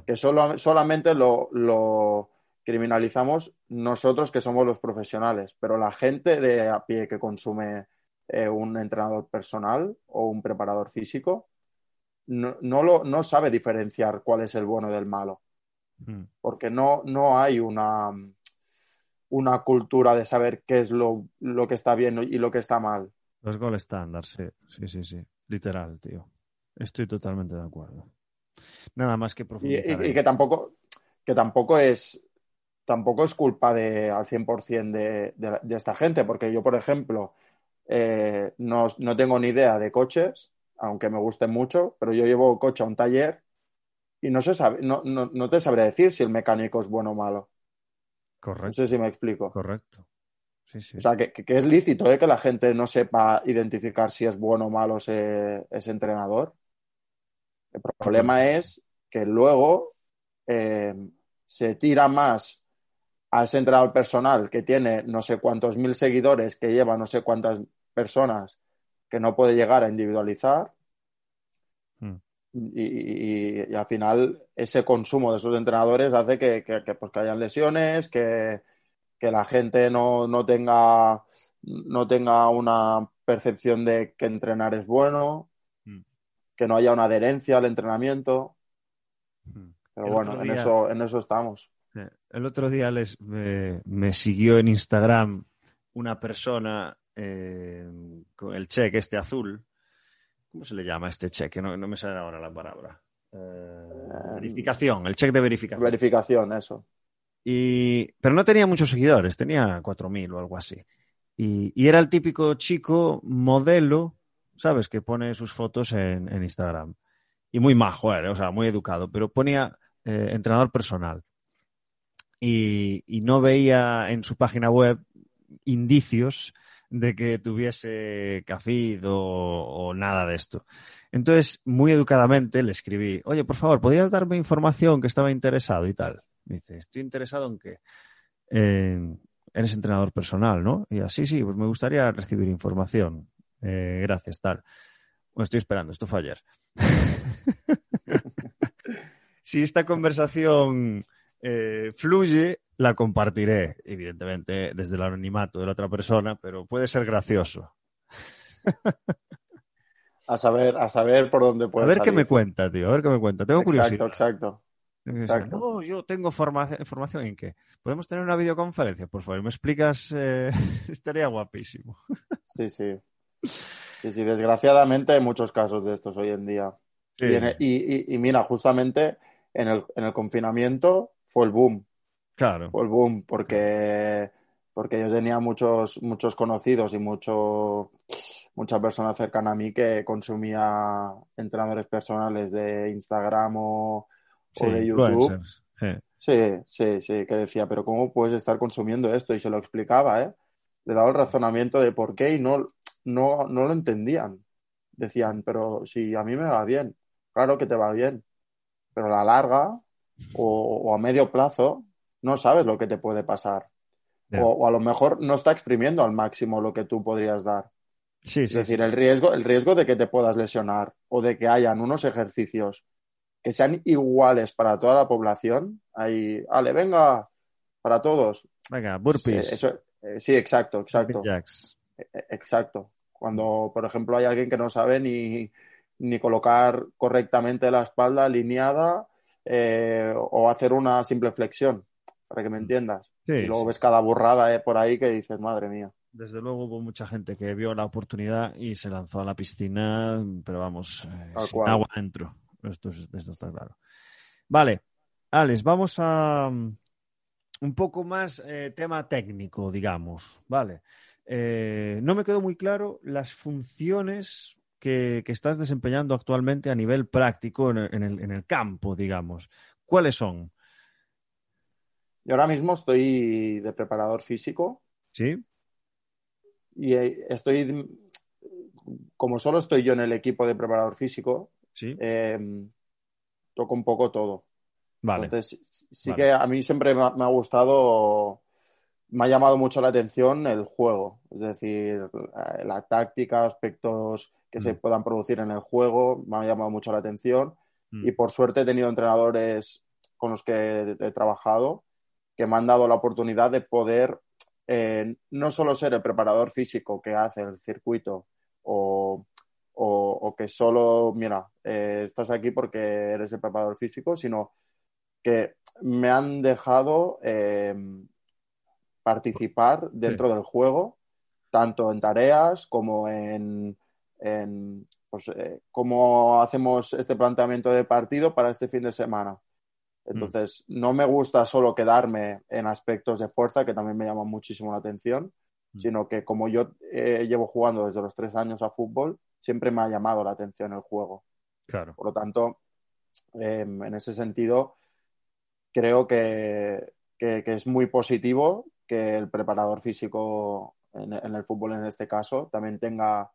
Que solo, solamente lo, lo criminalizamos nosotros que somos los profesionales, pero la gente de a pie que consume eh, un entrenador personal o un preparador físico no, no, lo, no sabe diferenciar cuál es el bueno del malo, Mm. porque no, no hay una, una cultura de saber qué es lo, lo que está bien y lo que está mal. Los gol estándar, sí, sí, sí, sí. Literal, tío. Estoy totalmente de acuerdo. Nada más que profundizar. y- que tampoco, que tampoco es tampoco es culpa de al 100% de, de, de esta gente, porque yo, por ejemplo, eh, no, no tengo ni idea de coches, aunque me gusten mucho, pero yo llevo coche a un taller y no, se sabe, no, no, no te sabré decir si el mecánico es bueno o malo. No Correcto, sé si me explico. correcto. Sí, sí. O sea, que, que es lícito ¿eh? que la gente no sepa identificar si es bueno o malo ese, ese entrenador. El problema es que luego eh, se tira más a ese entrenador personal que tiene no sé cuántos mil seguidores, que lleva no sé cuántas personas que no puede llegar a individualizar. Mm. Y, y- y al final ese consumo de esos entrenadores hace que, que, que, pues, que hayan lesiones, que, que la gente no, no tenga no tenga una percepción de que entrenar es bueno. Que no haya una adherencia al entrenamiento. Pero El bueno, en eso, en eso estamos. Eh, El otro día les, me, me siguió en Instagram una persona eh, con el cheque este azul. ¿Cómo se le llama este cheque? No, no me sale ahora la palabra. Eh, verificación, el cheque de verificación. Verificación, eso. Y, pero no tenía muchos seguidores, tenía 4.000 o algo así. Y, y era el típico chico modelo, ¿sabes? Que pone sus fotos en, Instagram. Y muy majo, era, o sea, muy educado, pero ponía eh, entrenador personal. Y, no veía en su página web indicios de que tuviese cafid o, nada de esto. Entonces, muy educadamente le escribí, oye, por favor, ¿podrías darme información que estaba interesado y tal? Me dice, estoy interesado en que eres entrenador personal, ¿no? Y así, sí, pues me gustaría recibir información. Eh, gracias, tal. Bueno, estoy esperando, esto fue ayer. si esta conversación eh, fluye, la compartiré, evidentemente, desde el anonimato de la otra persona, pero puede ser gracioso. A saber, a saber por dónde puede A ver qué me cuenta, tío. A ver qué me cuenta. Tengo Exacto, curiosidad. exacto. exacto. No, yo tengo forma- formación en qué. ¿Podemos tener una videoconferencia? Por favor, me explicas. eh, Estaría guapísimo. Sí, sí. Sí, sí, desgraciadamente hay muchos casos de estos hoy en día. Sí. Y, en el- y- y- y mira, justamente en el, en el confinamiento fue el boom. Claro. Fue el boom porque, porque yo tenía muchos, muchos conocidos y mucho, mucha persona cercana a mí que consumía entrenadores personales de Instagram o, Sí, o de YouTube. Eh, Sí, sí, sí, que decía, pero ¿cómo puedes estar consumiendo esto? Y se lo explicaba, ¿eh? Le daba el razonamiento de por qué y no, no, no lo entendían. Decían, pero si a mí me va bien, claro que te va bien, pero a la larga o, o a medio plazo no sabes lo que te puede pasar. O, o a lo mejor no está exprimiendo al máximo lo que tú podrías dar. Sí, Es sí. decir, sí. el riesgo, el riesgo de que te puedas lesionar o de que hayan unos ejercicios que sean iguales para toda la población. Ahí, ale, venga, para todos. Venga, Sí, burpees. eso, eh, sí, exacto, exacto, jacks. eh, exacto. Cuando, por ejemplo, hay alguien que no sabe ni, ni colocar correctamente la espalda alineada eh, o hacer una simple flexión, para que me entiendas. Sí, y luego sí. ves cada burrada eh, por ahí que dices, madre mía. Desde luego hubo mucha gente que vio la oportunidad y se lanzó a la piscina, pero vamos, eh, sin cual. agua dentro. Esto, es- esto está claro. Vale, Alex, vamos a mm, un poco más tema técnico, digamos. Vale. Eh, no me quedó muy claro las funciones que, que estás desempeñando actualmente a nivel práctico en el, en el- en el campo, digamos. ¿Cuáles son? Yo ahora mismo estoy de preparador físico ¿Sí? y eh, estoy, como solo estoy yo en el equipo de preparador físico, Sí. eh, toco un poco todo. Vale. Entonces, sí Vale. que a mí siempre me ha gustado, me ha llamado mucho la atención el juego, es decir, la, la táctica, aspectos que se Mm. puedan producir en el juego, me ha llamado mucho la atención Mm. y por suerte he tenido entrenadores con los que he, he trabajado que me han dado la oportunidad de poder eh, no solo ser el preparador físico que hace el circuito o, o- o que solo, mira, eh, estás aquí porque eres el preparador físico, sino que me han dejado eh, participar dentro del juego, tanto en tareas como en, en, pues, eh, cómo hacemos este planteamiento de partido para este fin de semana. Entonces, no me gusta solo quedarme en aspectos de fuerza, que también me llaman muchísimo la atención, Mm. sino que como yo eh, llevo jugando desde los tres años a fútbol, siempre me ha llamado la atención el juego. Claro. Por lo tanto, eh, en ese sentido, creo que, que- que es muy positivo que el preparador físico en, en el fútbol, en este caso, también tenga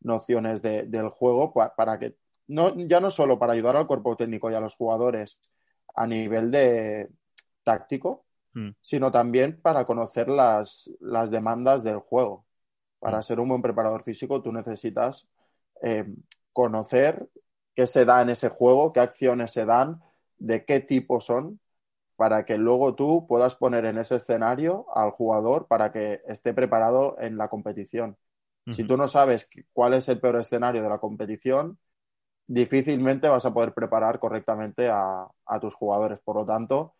nociones de- del juego pa- para que, no, ya no solo para ayudar al cuerpo técnico y a los jugadores a nivel de táctico, Mm. sino también para conocer las, las demandas del juego. Para Mm. ser un buen preparador físico, tú necesitas eh, conocer qué se da en ese juego, qué acciones se dan, de qué tipo son, para que luego tú puedas poner en ese escenario al jugador para que esté preparado en la competición. Si tú no sabes cuál es el peor escenario de la competición, difícilmente vas a poder preparar correctamente a, a tus jugadores. Por lo tanto,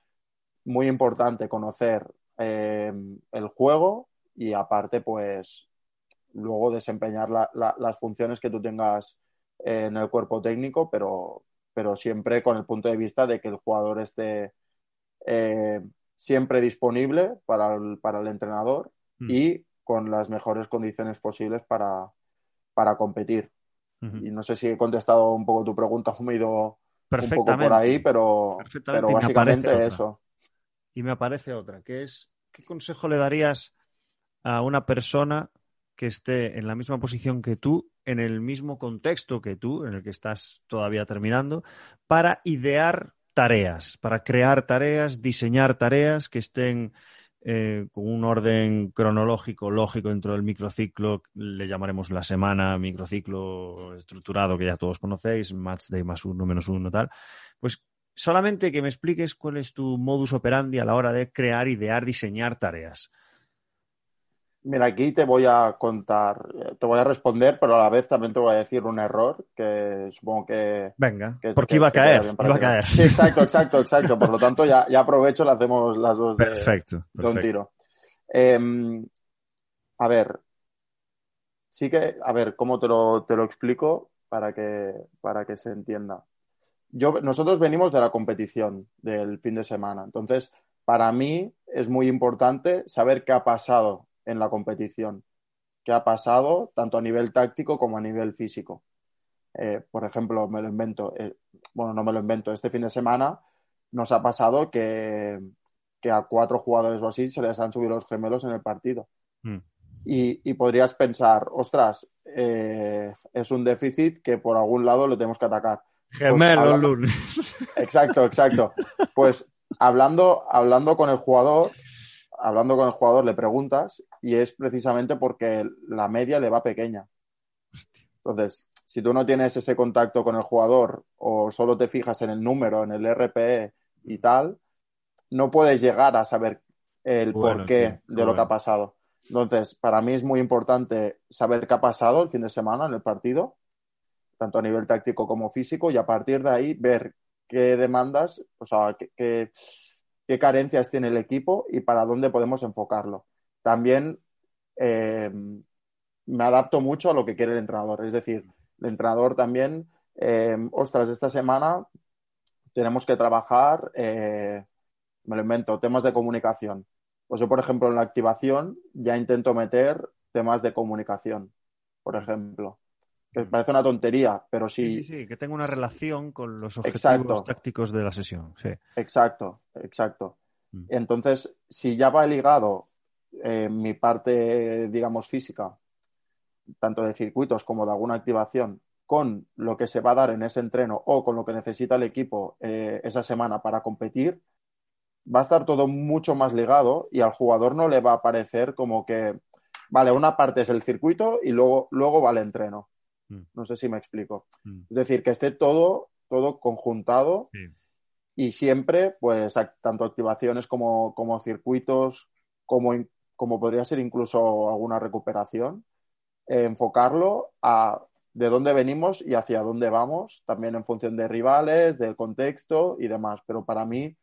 muy importante conocer eh, el juego y aparte, pues, luego desempeñar la- la- las funciones que tú tengas en el cuerpo técnico, pero, pero siempre con el punto de vista de que el jugador esté eh, siempre disponible para el, para el entrenador Mm. y con las mejores condiciones posibles para, para competir. Y no sé si he contestado un poco tu pregunta, o me he ido un poco por ahí, pero, pero básicamente eso. Y me aparece otra, que es, ¿qué consejo le darías a una persona que esté en la misma posición que tú, en el mismo contexto que tú, en el que estás todavía terminando, para idear tareas, para crear tareas, diseñar tareas que estén eh, con un orden cronológico, lógico dentro del microciclo, le llamaremos la semana, microciclo estructurado que ya todos conocéis, match day más uno, menos uno, tal. Pues solamente que me expliques cuál es tu modus operandi a la hora de crear, idear, diseñar tareas. Mira, aquí te voy a contar, eh, te voy a responder, pero a la vez también te voy a decir un error que supongo que... Venga, porque iba a caer, iba a caer. Sí, exacto, exacto, exacto. Por lo tanto, ya, ya aprovecho, le hacemos las dos perfecto, de, un tiro. Em, a ver, sí que, a ver, ¿cómo te lo, te lo explico para que, para que se entienda? Yo, nosotros venimos de la competición del fin de semana, entonces para mí es muy importante saber qué ha pasado en la competición, qué ha pasado tanto a nivel táctico como a nivel físico. Eh, por ejemplo, me lo invento, eh, bueno, no me lo invento, este fin de semana nos ha pasado que, a cuatro jugadores o así se les han subido los gemelos en el partido. Mm. Y, podrías pensar, ostras, eh, es un déficit que por algún lado lo tenemos que atacar. Pues gemelos lunes. Exacto, exacto. Pues hablando, hablando con el jugador, hablando con el jugador le preguntas y es precisamente porque la media le va pequeña. Entonces, si tú no tienes ese contacto con el jugador o solo te fijas en el número, en el RPE y tal, no puedes llegar a saber el porqué de lo que ha pasado. Entonces, para mí es muy importante saber qué ha pasado el fin de semana en el partido, tanto a nivel táctico como físico, y a partir de ahí ver qué demandas, o sea, qué, qué carencias tiene el equipo y para dónde podemos enfocarlo. También eh, me adapto mucho a lo que quiere el entrenador. Es decir, el entrenador también, eh, ostras, esta semana tenemos que trabajar, eh, me lo invento, temas de comunicación. Pues yo, por ejemplo, en la activación ya intento meter temas de comunicación, por ejemplo que parece una tontería, pero sí. Sí, sí, que tenga una relación con los objetivos tácticos de la sesión. Sí. Exacto, exacto. Mm. Entonces, si ya va ligado eh, mi parte, digamos, física, tanto de circuitos como de alguna activación, con lo que se va a dar en ese entreno o con lo que necesita el equipo eh, esa semana para competir, va a estar todo mucho más ligado y al jugador no le va a parecer como que, vale, una parte es el circuito y luego, luego va el entreno. Mm. No sé si me explico. Mm. Es decir, que esté todo, todo conjuntado y siempre, pues, tanto activaciones como, como circuitos, como, como podría ser incluso alguna recuperación, enfocarlo a de dónde venimos y hacia dónde vamos, también en función de rivales, del contexto y demás. Pero para mí,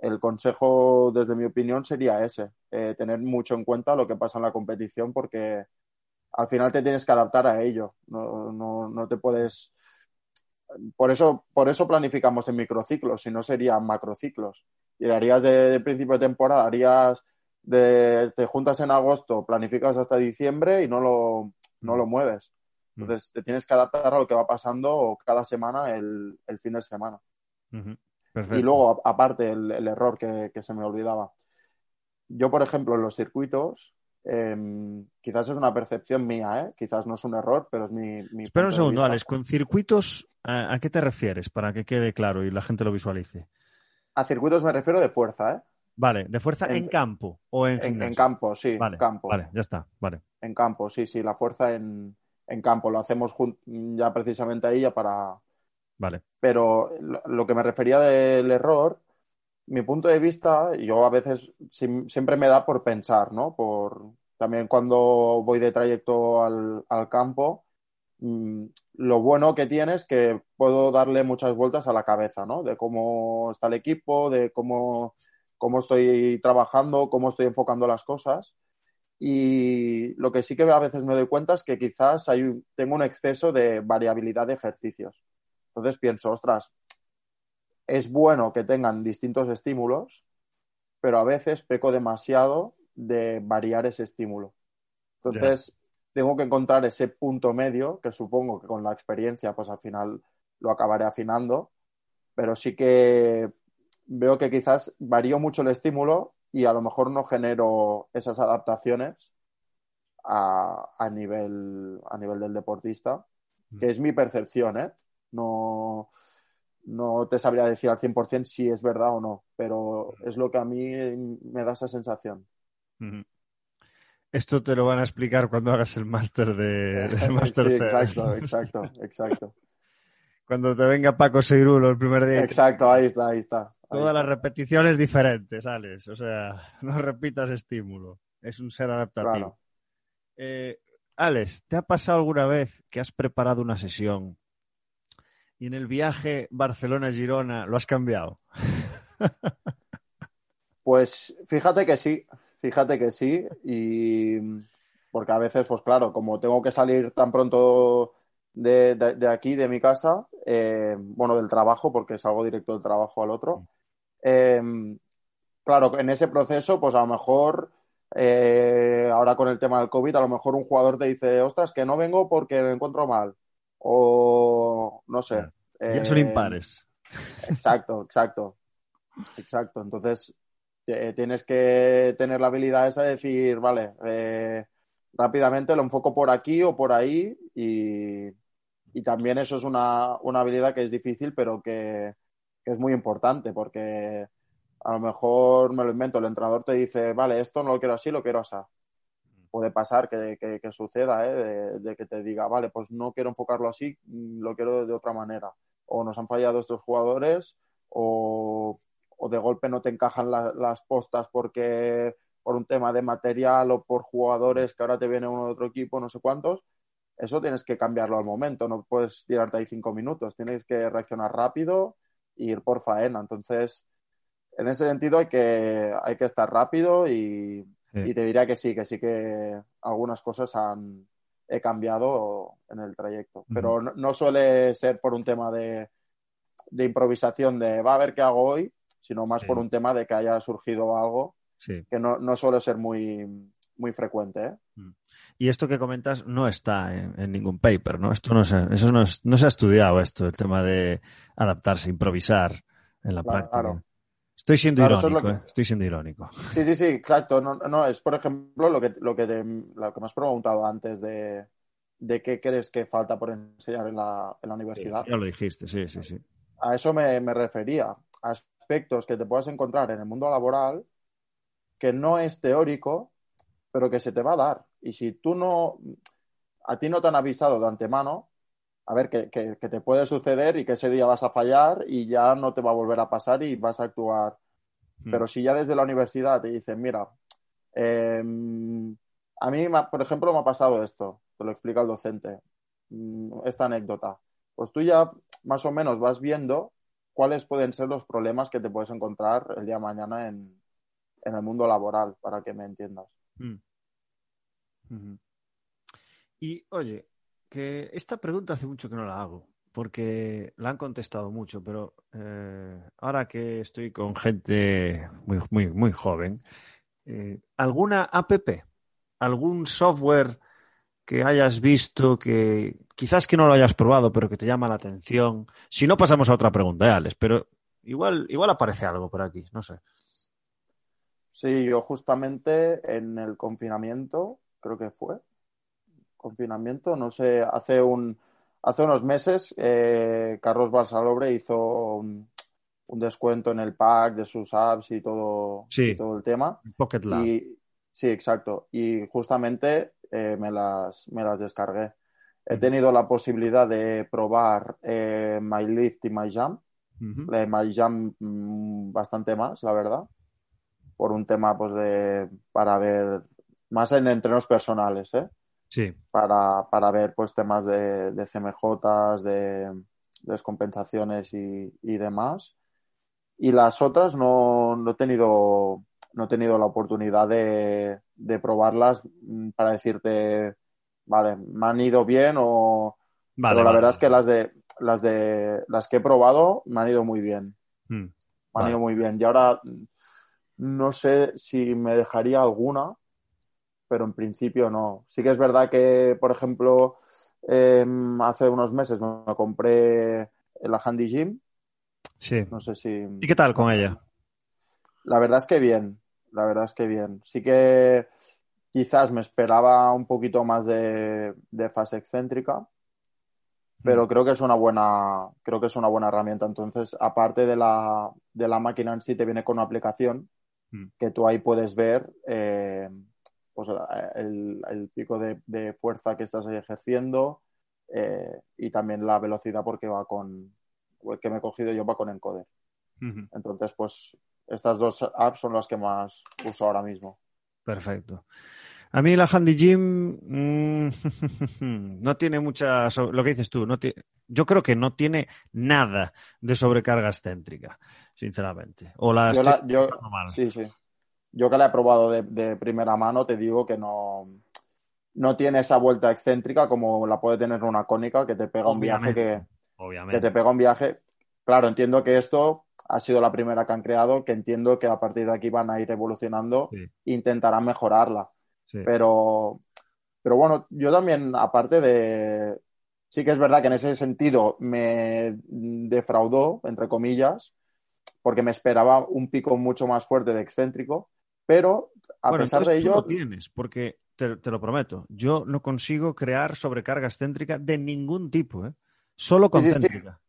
el consejo, desde mi opinión, sería ese, eh, tener mucho en cuenta lo que pasa en la competición porque al final te tienes que adaptar a ello. No, no, no te puedes. Por eso, por eso planificamos en microciclos, si no serían macrociclos. Y harías de, principio de temporada, harías de, te juntas en agosto, planificas hasta diciembre y no lo, no lo mueves. Mm. Entonces te tienes que adaptar a lo que va pasando cada semana el, el fin de semana. Y luego, aparte, el, el error que, que, se me olvidaba. Yo, por ejemplo, en los circuitos, Em, quizás es una percepción mía, ¿eh? quizás no es un error, pero es mi. mi Espera un segundo, Alex. ¿Con circuitos a, qué te refieres para que quede claro y la gente lo visualice? A circuitos me refiero de fuerza, ¿eh? Vale, de fuerza en, campo o en, en, campo, sí, vale, campo. Vale, ya está, vale. En campo, sí, sí, la fuerza en, campo. Lo hacemos ya precisamente ahí ya para. Vale. Pero lo que me refería del error mi punto de vista, yo a veces siempre me da por pensar, ¿no? Por, también cuando voy de trayecto al, campo, mm, lo bueno que tiene es que puedo darle muchas vueltas a la cabeza, ¿no? De cómo está el equipo, de cómo, cómo estoy trabajando, cómo estoy enfocando las cosas. Y lo que sí que a veces me doy cuenta es que quizás hay, tengo un exceso de variabilidad de ejercicios. Entonces pienso, ostras, es bueno que tengan distintos estímulos, pero a veces peco demasiado de variar ese estímulo. Entonces, tengo que encontrar ese punto medio, que supongo que con la experiencia, pues al final lo acabaré afinando, pero sí que veo que quizás varío mucho el estímulo y a lo mejor no genero esas adaptaciones a, a nivel, a nivel del deportista, que mm. es mi percepción, ¿eh? No, no te sabría decir al 100% si es verdad o no, pero es lo que a mí me da esa sensación. Esto te lo van a explicar cuando hagas el máster de, sí, exacto, exacto, exacto. Cuando te venga Paco Seirulo el primer día. Exacto, ahí está, ahí está. Todas las repeticiones diferentes, Alex. O sea, no repitas estímulo. Es un ser adaptativo. Eh, Alex, ¿te ha pasado alguna vez que has preparado una sesión y en el viaje Barcelona-Girona lo has cambiado? pues fíjate que sí, fíjate que sí. Y porque a veces, pues claro, como tengo que salir tan pronto de, aquí, de mi casa, eh, bueno, del trabajo, porque salgo directo del trabajo al otro. Eh, claro, en ese proceso, pues a lo mejor, eh, ahora con el tema del COVID, a lo mejor un jugador te dice, ostras, que no vengo porque me encuentro mal. O no sé. Ya son impares. Exacto, exacto. Exacto. Entonces, tienes que tener la habilidad esa de decir, vale, rápidamente lo enfoco por aquí o por ahí y, y también eso es una, habilidad que es difícil, pero que, es muy importante, porque a lo mejor me lo invento, el entrenador te dice, vale, esto no lo quiero así, lo quiero así. Puede pasar que, que, suceda, ¿eh? de, que te diga, vale, pues no quiero enfocarlo así, lo quiero de otra manera. O nos han fallado estos jugadores, o, de golpe no te encajan las postas porque por un tema de material o por jugadores que ahora te viene uno de otro equipo, no sé cuántos eso tienes que cambiarlo al momento, no puedes tirarte ahí cinco minutos, tienes que reaccionar rápido e ir por faena. Entonces, en ese sentido hay que, hay que estar rápido y, te diría que sí, que sí que algunas cosas han, he cambiado en el trayecto. Pero no, suele ser por un tema de, de, improvisación de va a ver qué hago hoy, sino más por un tema de que haya surgido algo que no, no suele ser muy, muy frecuente. ¿eh? Y esto que comentas no está en, ningún paper, ¿no? Esto no se, eso no, se ha estudiado esto, el tema de adaptarse, improvisar en la práctica. Estoy siendo irónico, ¿eh? estoy siendo irónico. Sí, sí, sí, exacto. No, no, es por ejemplo lo que, lo que, lo que me has preguntado antes de, de qué crees que falta por enseñar en la, en la universidad. ya lo dijiste, sí, sí, sí. A eso me, me refería, aspectos que te puedas encontrar en el mundo laboral que no es teórico, pero que se te va a dar. Y si tú no, a ti no te han avisado de antemano, a ver, que, te puede suceder y que ese día vas a fallar y ya no te va a volver a pasar y vas a actuar. Hmm. Pero si ya desde la universidad te dicen, mira, em, a mí, por ejemplo, me ha pasado esto, te lo explica el docente, mm, esta anécdota. Pues tú ya más o menos vas viendo cuáles pueden ser los problemas que te puedes encontrar el día de mañana en, en el mundo laboral, para que me entiendas. Hmm. Y oye, que esta pregunta hace mucho que no la hago, porque la han contestado mucho, pero eh, ahora que estoy con gente muy, muy, muy joven, eh, ¿alguna app, algún software que hayas visto que quizás que no lo hayas probado, pero que te llama la atención? Si no, pasamos a otra pregunta, Alex, pero igual, igual aparece algo por aquí, no sé. Sí, yo justamente en el confinamiento, creo que fue, confinamiento, no sé, hace un hace unos meses eh, Carlos Balsalobre hizo un, descuento en el pack de sus apps y todo, todo el tema. Pocket Lab. sí, exacto. Y justamente eh, me, las, me las descargué. He tenido la posibilidad de probar eh, MyLift y MyJam. Uh MyJam mm, bastante más, la verdad por un tema pues de para ver más en entrenos personales, ¿eh? Sí. Para, para ver pues temas de, de CMJs, de, descompensaciones y, y, demás. Y las otras no, no, he tenido no he tenido la oportunidad de, de probarlas mm, para decirte, vale, me han ido bien o vale, pero la verdad es que las de las de las que he probado me han ido muy bien. Mm, me han ido muy bien. Y ahora no sé si me dejaría alguna, pero en principio no. Sí que es verdad que, por ejemplo, em, hace unos meses me compré la Handy Gym. Sí. No sé si. ¿Y qué tal con ella? La verdad es que bien. La verdad es que bien. Sí que quizás me esperaba un poquito más de, fase excéntrica, pero mm. creo que es una buena, creo que es una buena herramienta. Entonces, aparte de la, de la máquina en sí, te viene con una aplicación Mm. que tú ahí puedes ver eh, pues, el, pico de, fuerza que estás ejerciendo eh, y también la velocidad porque va con el que me he cogido yo va con encoder. Entonces, pues estas dos apps son las que más uso ahora mismo. Perfecto. A mí la Handy Gym mm, no tiene mucha, lo que dices tú, no yo creo que no tiene nada de sobrecarga excéntrica, sinceramente. O la yo, sí, sí. Yo que la he probado de, primera mano, te digo que no, no tiene esa vuelta excéntrica como la puede tener una cónica que te pega un viaje que, que te pega un viaje. Claro, entiendo que esto ha sido la primera que han creado, que entiendo que a partir de aquí van a ir evolucionando e intentarán mejorarla. Pero, pero bueno, yo también, aparte de. Sí que es verdad que en ese sentido me defraudó, entre comillas, porque me esperaba un pico mucho más fuerte de excéntrico, pero a pesar de ello. Tú lo tienes, porque te, lo prometo, yo no consigo crear sobrecarga excéntrica de ningún tipo, ¿eh? Solo concéntrica.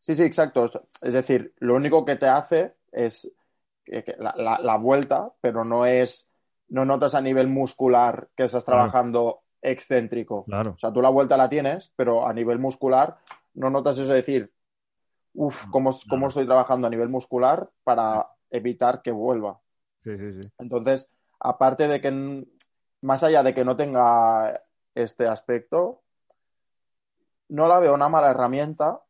Sí, sí, exacto. Es decir, lo único que te hace es la, vuelta, pero no es, no notas a nivel muscular que estás trabajando excéntrico. Claro. O sea, tú la vuelta la tienes, pero a nivel muscular no notas eso de decir, uff, ¿cómo, estoy trabajando a nivel muscular para evitar que vuelva? Sí, sí, sí. Entonces, aparte de que, más allá de que no tenga este aspecto, no la veo una mala herramienta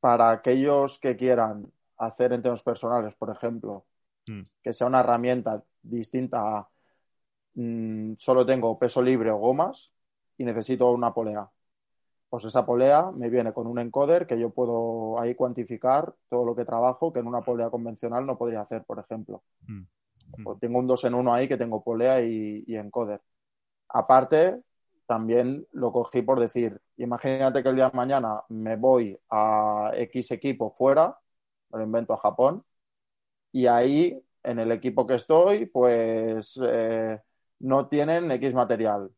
para aquellos que quieran hacer entrenos personales, por ejemplo, mm. que sea una herramienta distinta a mm, solo tengo peso libre o gomas y necesito una polea. Pues esa polea me viene con un encoder que yo puedo ahí cuantificar todo lo que trabajo que en una polea convencional no podría hacer, por ejemplo. Mm. Pues tengo un 2 en 1 ahí que tengo polea y, y encoder. Aparte, también lo cogí por decir, imagínate que el día de mañana me voy a X equipo fuera, lo invento a Japón, y ahí en el equipo que estoy, pues eh, no tienen X material.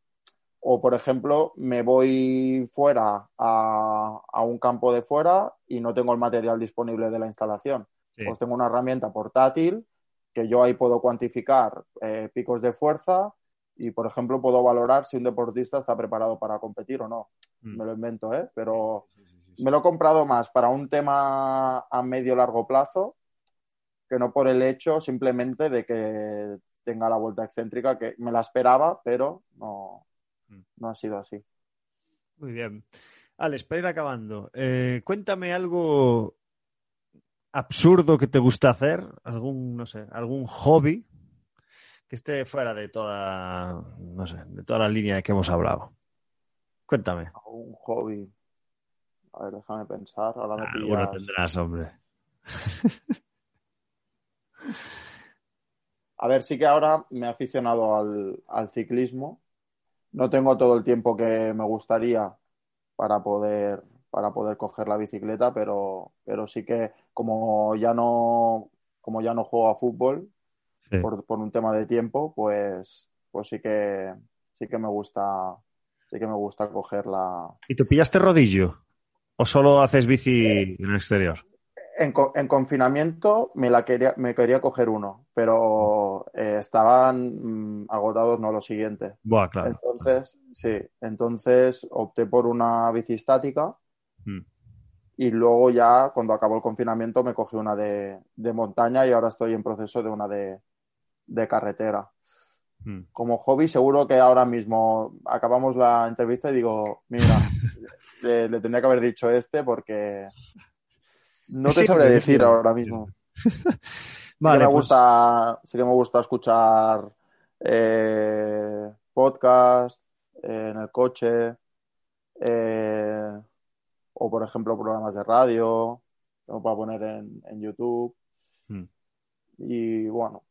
O, por ejemplo, me voy fuera a, un campo de fuera y no tengo el material disponible de la instalación. Pues tengo una herramienta portátil que yo ahí puedo cuantificar eh, picos de fuerza, y, por ejemplo, puedo valorar si un deportista está preparado para competir o no. Mm. Me lo invento, ¿eh? Pero me lo he comprado más para un tema a medio largo plazo que no por el hecho simplemente de que tenga la vuelta excéntrica, que me la esperaba, pero no. No ha sido así. Muy bien. Alex, para ir acabando, eh, cuéntame algo absurdo que te gusta hacer, algún, no sé, algún hobby que esté fuera de toda, no sé, de toda la línea de que hemos hablado. Cuéntame. Un hobby. A ver, déjame pensar. Ahora me pillas... tendrás, hombre. A ver, sí que ahora me he aficionado al, al, ciclismo. No tengo todo el tiempo que me gustaría para poder, para poder coger la bicicleta, pero, pero sí que como ya no, como ya no juego a fútbol, por, un tema de tiempo, pues, pues sí que sí que me gusta, sí que me gusta coger la. ¿Y tú pillaste rodillo? ¿O solo haces bici en el exterior? En, en, confinamiento me la quería, me quería coger uno, pero eh, estaban mm, agotados, no lo siguiente. Buah, claro. Entonces, sí, entonces opté por una bici estática. Mm. Y luego ya, cuando acabó el confinamiento, me cogí una de, de montaña y ahora estoy en proceso de una de, de carretera. Hmm. Como hobby, seguro que ahora mismo acabamos la entrevista y digo, mira, le, tendría que haber dicho este porque no te sabré decir ahora mismo. vale, me pues gusta, sí que me gusta escuchar eh, podcast en el coche eh, o, por ejemplo, programas de radio que para poner en, en YouTube. Hmm. Y bueno,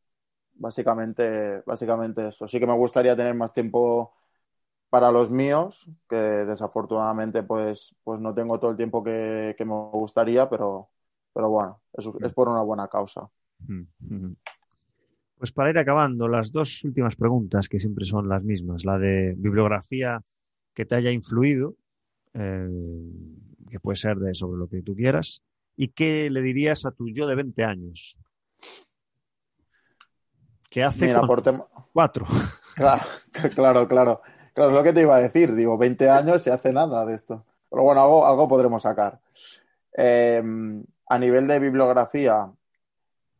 Básicamente, básicamente eso. Sí que me gustaría tener más tiempo para los míos, que desafortunadamente pues, pues no tengo todo el tiempo que, me gustaría, pero, pero bueno, es, es por una buena causa. Pues para ir acabando, las dos últimas preguntas, que siempre son las mismas, la de bibliografía que te haya influido, eh, que puede ser de sobre lo que tú quieras, y qué le dirías a tu yo de 20 años que hace cuatro. Claro, claro, claro. Claro, es lo que te iba a decir. Digo, 20 años se hace nada de esto. Pero bueno, algo, algo podremos sacar. Em, a nivel de bibliografía,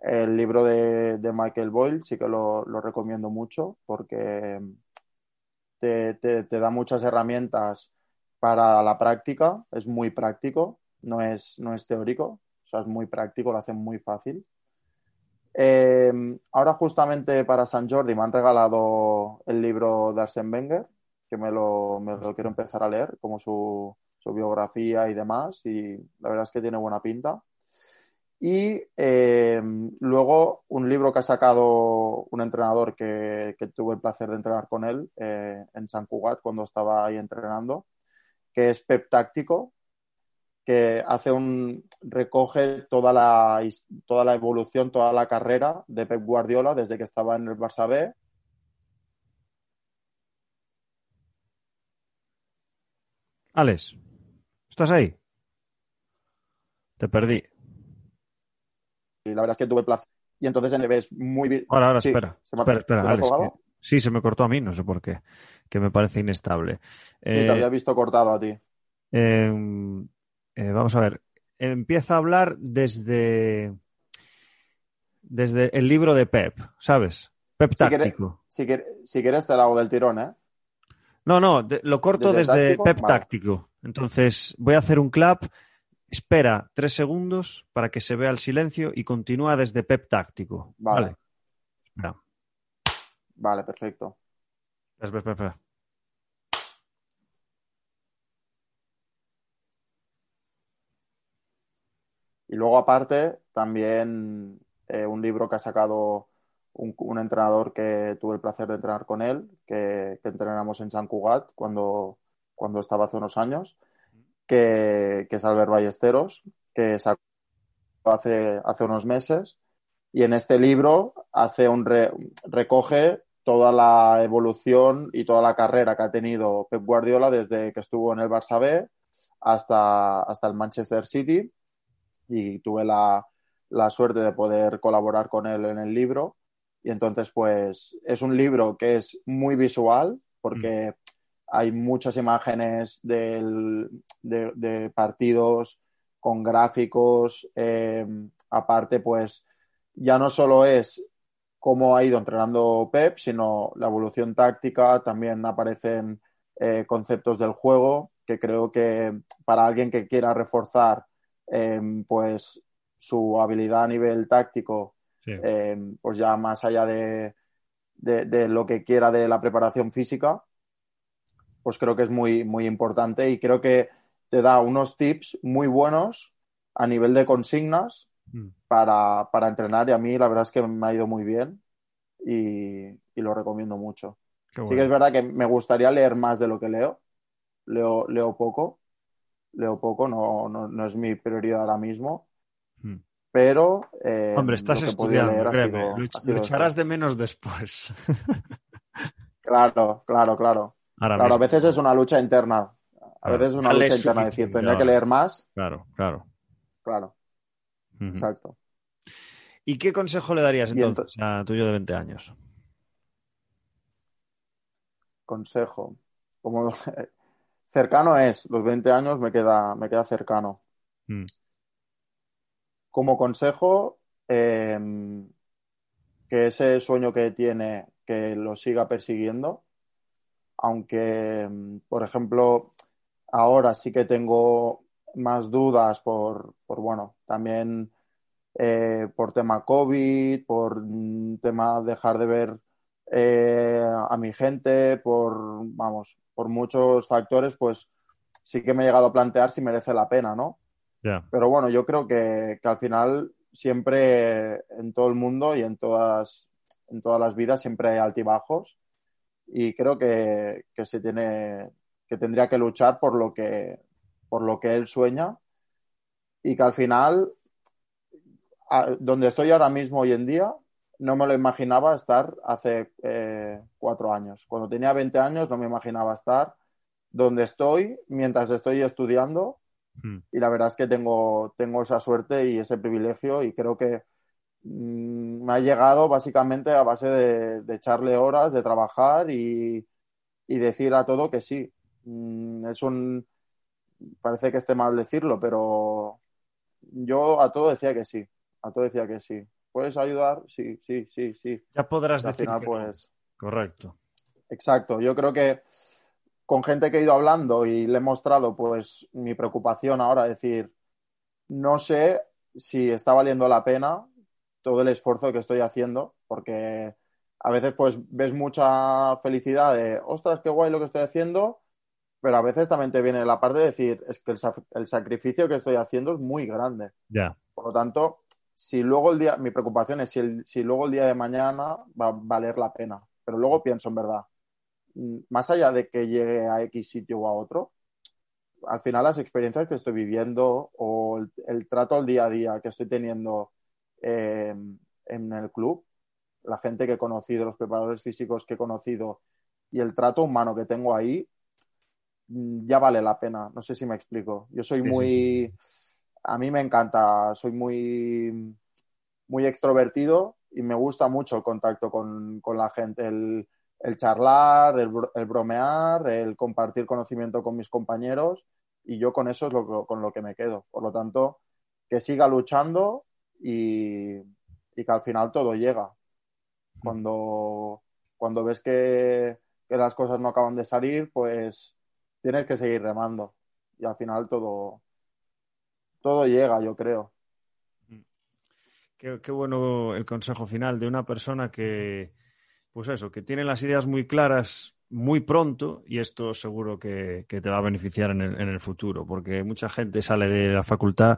el libro de, Michael Boyle sí que lo, recomiendo mucho porque te, da muchas herramientas para la práctica, es muy práctico, no es, no es teórico, o sea, es muy práctico, lo hace muy fácil. Eh, ahora justamente para San Jordi me han regalado el libro de Arsène Wenger, que me lo, quiero empezar a leer, como su, biografía y demás, y la verdad es que tiene buena pinta. Y eh, luego un libro que ha sacado un entrenador que, tuve el placer de entrenar con él eh, en San Cugat cuando estaba ahí entrenando, que es Pep Táctico, que hace un recoge toda la, toda la evolución, toda la carrera de Pep Guardiola desde que estaba en el Barça B. Alex, ¿estás ahí? Te perdí y la verdad es que tuve placer. Y entonces en ves muy bien. Ahora, ahora, espera. espera, espera, sí, se me cortó a mí, no sé por qué, que me parece inestable. Sí, te eh, había visto cortado a ti. Em, eh, vamos a ver. Empieza a hablar desde, desde el libro de Pep, ¿sabes? Pep táctico. Si quieres, si, quieres, te lo hago del tirón, ¿eh? No, no, lo corto desde, Pep táctico. Entonces, voy a hacer un clap espera tres segundos para que se vea el silencio y continúa desde Pep táctico. Vale. Vale, perfecto. Espera, espera, espera. Y luego, aparte, también eh, un libro que ha sacado un, entrenador que tuve el placer de entrenar con él, que, que entrenamos en San Cugat cuando, cuando estaba hace unos años que, es Albert Ballesteros, que sacó hace, hace unos meses. Y en este libro hace un recoge toda la evolución y toda la carrera que ha tenido Pep Guardiola desde que estuvo en el Barça B hasta, hasta el Manchester City. Y tuve la, la suerte de poder colaborar con él en el libro. Y entonces, pues, es un libro que es muy visual, porque mm hay muchas imágenes de, partidos con gráficos. Eh, aparte, pues ya no solo es cómo ha ido entrenando Pep, sino la evolución táctica. También aparecen eh, conceptos del juego que creo que para alguien que quiera reforzar eh, pues su habilidad a nivel táctico, pues ya más allá de, de, lo que quiera de la preparación física, pues creo que es muy, muy importante y creo que te da unos tips muy buenos a nivel de consignas mm. para, entrenar y a mí la verdad es que me ha ido muy bien y, lo recomiendo mucho. Sí que es verdad que me gustaría leer más de lo que leo. Leo, leo poco, leo poco, no, no, es mi prioridad ahora mismo. Pero. Eh, Hombre, estás estudiando, créeme. lucharás de menos después. claro, claro, claro claro, a veces es una lucha interna. A veces es una lucha interna, decir, tendría que leer más. Claro, claro. Claro. Exacto. ¿Y qué consejo le darías entonces, a tuyo de 20 años? Consejo. Como cercano es, los 20 años me queda, me queda cercano. Mm. Como consejo, em, que ese sueño que tiene, que lo siga persiguiendo, aunque, mm, por ejemplo, ahora sí que tengo más dudas por, por bueno, también eh, por tema COVID, por mm, tema dejar de ver eh, a mi gente, por, vamos, por muchos factores, pues sí que me he llegado a plantear si merece la pena, ¿no? Pero bueno, yo creo que, que, al final siempre en todo el mundo y en todas, en todas las vidas siempre hay altibajos y creo que, se tiene que tendría que luchar por lo que por lo que él sueña y que al final donde estoy ahora mismo hoy en día no me lo imaginaba estar hace eh, cuatro años. Cuando tenía 20 años no me imaginaba estar donde estoy mientras estoy estudiando hmm. y la verdad es que tengo tengo esa suerte y ese privilegio y creo que Mm, me ha llegado básicamente a base de, echarle horas, de trabajar y, decir a todo que sí. Mm, es un. Parece que esté mal decirlo, pero yo a todo decía que sí. A todo decía que sí. ¿Puedes ayudar? Sí, sí, sí, sí. Ya podrás decir al final, pues... Correcto. Exacto. Yo creo que con gente que he ido hablando y le he mostrado pues mi preocupación ahora, decir, no sé si está valiendo la pena todo el esfuerzo que estoy haciendo, porque a veces pues ves mucha felicidad de, ostras, qué guay lo que estoy haciendo, pero a veces también te viene la parte de decir, es que el, sacrificio que estoy haciendo es muy grande. Ya. Por lo tanto, si luego el día, mi preocupación es si, si luego el día de mañana va a valer la pena. Pero luego pienso en verdad, más allá de que llegue a X sitio o a otro, al final las experiencias que estoy viviendo o el, trato al día a día que estoy teniendo eh, en el club, la gente que he conocido, los preparadores físicos que he conocido y el trato humano que tengo ahí, mm, ya vale la pena. No sé si me explico. Yo soy muy, a mí me encanta, soy muy, muy extrovertido y me gusta mucho el contacto con, la gente, el, charlar, el, bromear, el compartir conocimiento con mis compañeros y yo con eso es lo, con lo que me quedo. Por lo tanto, que siga luchando y, y que al final todo llega. Cuando, cuando ves que, que las cosas no acaban de salir, pues tienes que seguir remando y al final todo, todo llega, yo creo. Qué, bueno el consejo final de una persona que, pues eso, que tiene las ideas muy claras muy pronto y esto seguro que, te va a beneficiar en el, en el, futuro, porque mucha gente sale de la facultad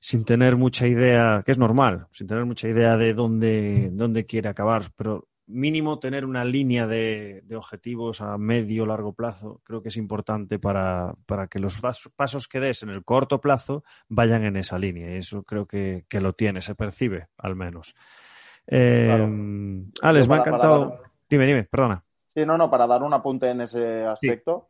sin tener mucha idea, que es normal, sin tener mucha idea de dónde, dónde quiere acabar, pero mínimo tener una línea de, objetivos a medio largo plazo creo que es importante para, que los pasos que des en el corto plazo vayan en esa línea. Y eso creo que, lo tiene, se percibe al menos. Eh, Alex, me ha encantado. Dime, dime, perdona. Sí, no, no, para dar un apunte en ese aspecto,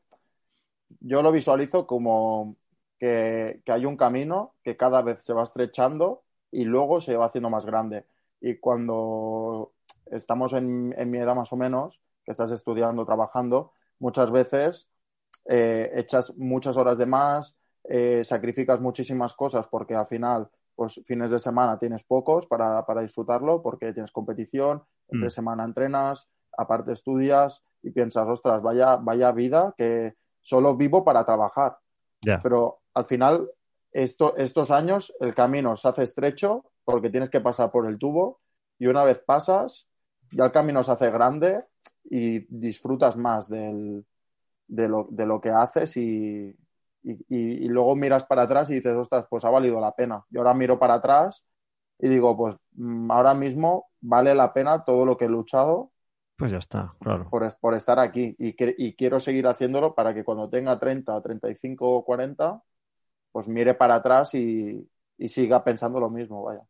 yo lo visualizo como que, que hay un camino que cada vez se va estrechando y luego se va haciendo más grande. Y cuando estamos en, mi edad más o menos, que estás estudiando, trabajando, muchas veces eh, echas muchas horas de más, eh, sacrificas muchísimas cosas porque al final, pues fines de semana tienes pocos para, disfrutarlo porque tienes competición, entre mm. semana entrenas, aparte estudias y piensas, ostras, vaya, vaya vida que solo vivo para trabajar. Pero al final, esto, estos años, el camino se hace estrecho porque tienes que pasar por el tubo y una vez pasas, ya el camino se hace grande y disfrutas más del, de, lo, de, lo, que haces y, y, luego miras para atrás y dices, ostras, pues ha valido la pena. Y ahora miro para atrás y digo, pues mm, ahora mismo vale la pena todo lo que he luchado. Pues ya está, claro. Por, por estar aquí y, y quiero seguir haciéndolo para que cuando tenga 30, 35 o 40, pues mire para atrás y, y siga pensando lo mismo, vaya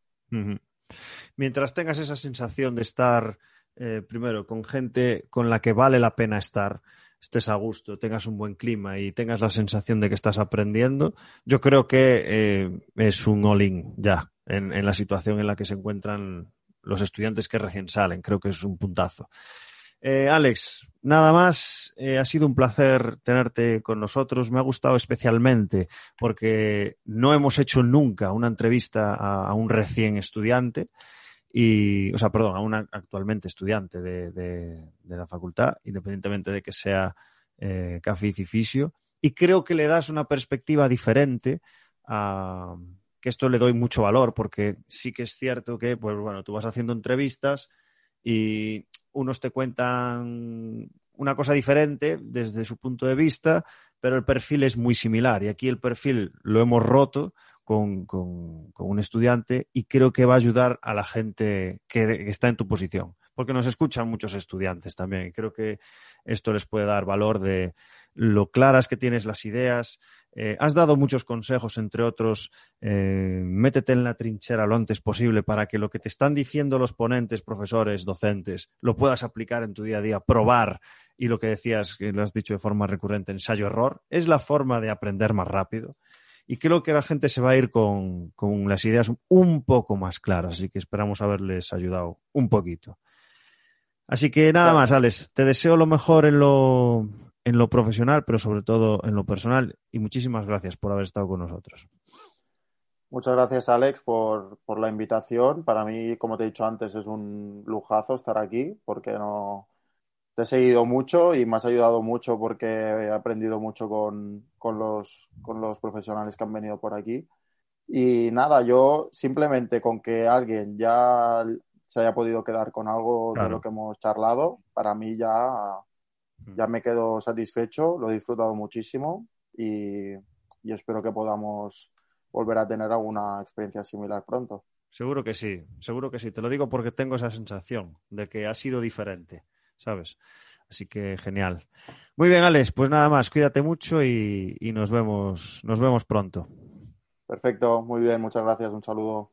mientras tengas esa sensación de estar, eh, primero, con gente con la que vale la pena estar, estés a gusto, tengas un buen clima y tengas la sensación de que estás aprendiendo, yo creo que eh, es un all-in ya en, la situación en la que se encuentran los estudiantes que recién salen. Creo que es un puntazo. Eh, Alex, nada más, ha sido un placer tenerte con nosotros. Me ha gustado especialmente porque no hemos hecho nunca una entrevista a un recién estudiante y, o sea, perdón, a una actualmente estudiante de, de, la facultad, independientemente de que sea eh, y fisio, y creo que le das una perspectiva diferente a que esto le doy mucho valor, porque sí que es cierto que, pues bueno, tú vas haciendo entrevistas y unos te cuentan una cosa diferente desde su punto de vista, pero el perfil es muy similar. Y aquí el perfil lo hemos roto con, un estudiante y creo que va a ayudar a la gente que, está en tu posición, porque nos escuchan muchos estudiantes también y creo que esto les puede dar valor de lo claras que tienes las ideas. Eh, has dado muchos consejos, entre otros, eh, métete en la trinchera lo antes posible para que lo que te están diciendo los ponentes, profesores, docentes, lo puedas aplicar en tu día a día, probar y lo que decías, que lo has dicho de forma recurrente, ensayo-error, es la forma de aprender más rápido y creo que la gente se va a ir con, las ideas un poco más claras, así que esperamos haberles ayudado un poquito. Así que nada más, Alex, te deseo lo mejor en lo, en lo profesional, pero sobre todo en lo personal, y muchísimas gracias por haber estado con nosotros. Muchas gracias, Alex, por, por, la invitación. Para mí, como te he dicho antes, es un lujazo estar aquí porque no te he seguido mucho y me has ayudado mucho porque he aprendido mucho con, con, los, con los profesionales que han venido por aquí. Y nada, yo simplemente con que alguien ya se haya podido quedar con algo de lo que hemos charlado, para mí ya, ya me quedo satisfecho, lo he disfrutado muchísimo y, y espero que podamos volver a tener alguna experiencia similar pronto. Seguro que sí, seguro que sí. Te lo digo porque tengo esa sensación de que ha sido diferente, ¿sabes? Así que genial. Muy bien, Alex, pues nada más, cuídate mucho y, y nos vemos, nos vemos pronto. Perfecto, muy bien, muchas gracias, un saludo.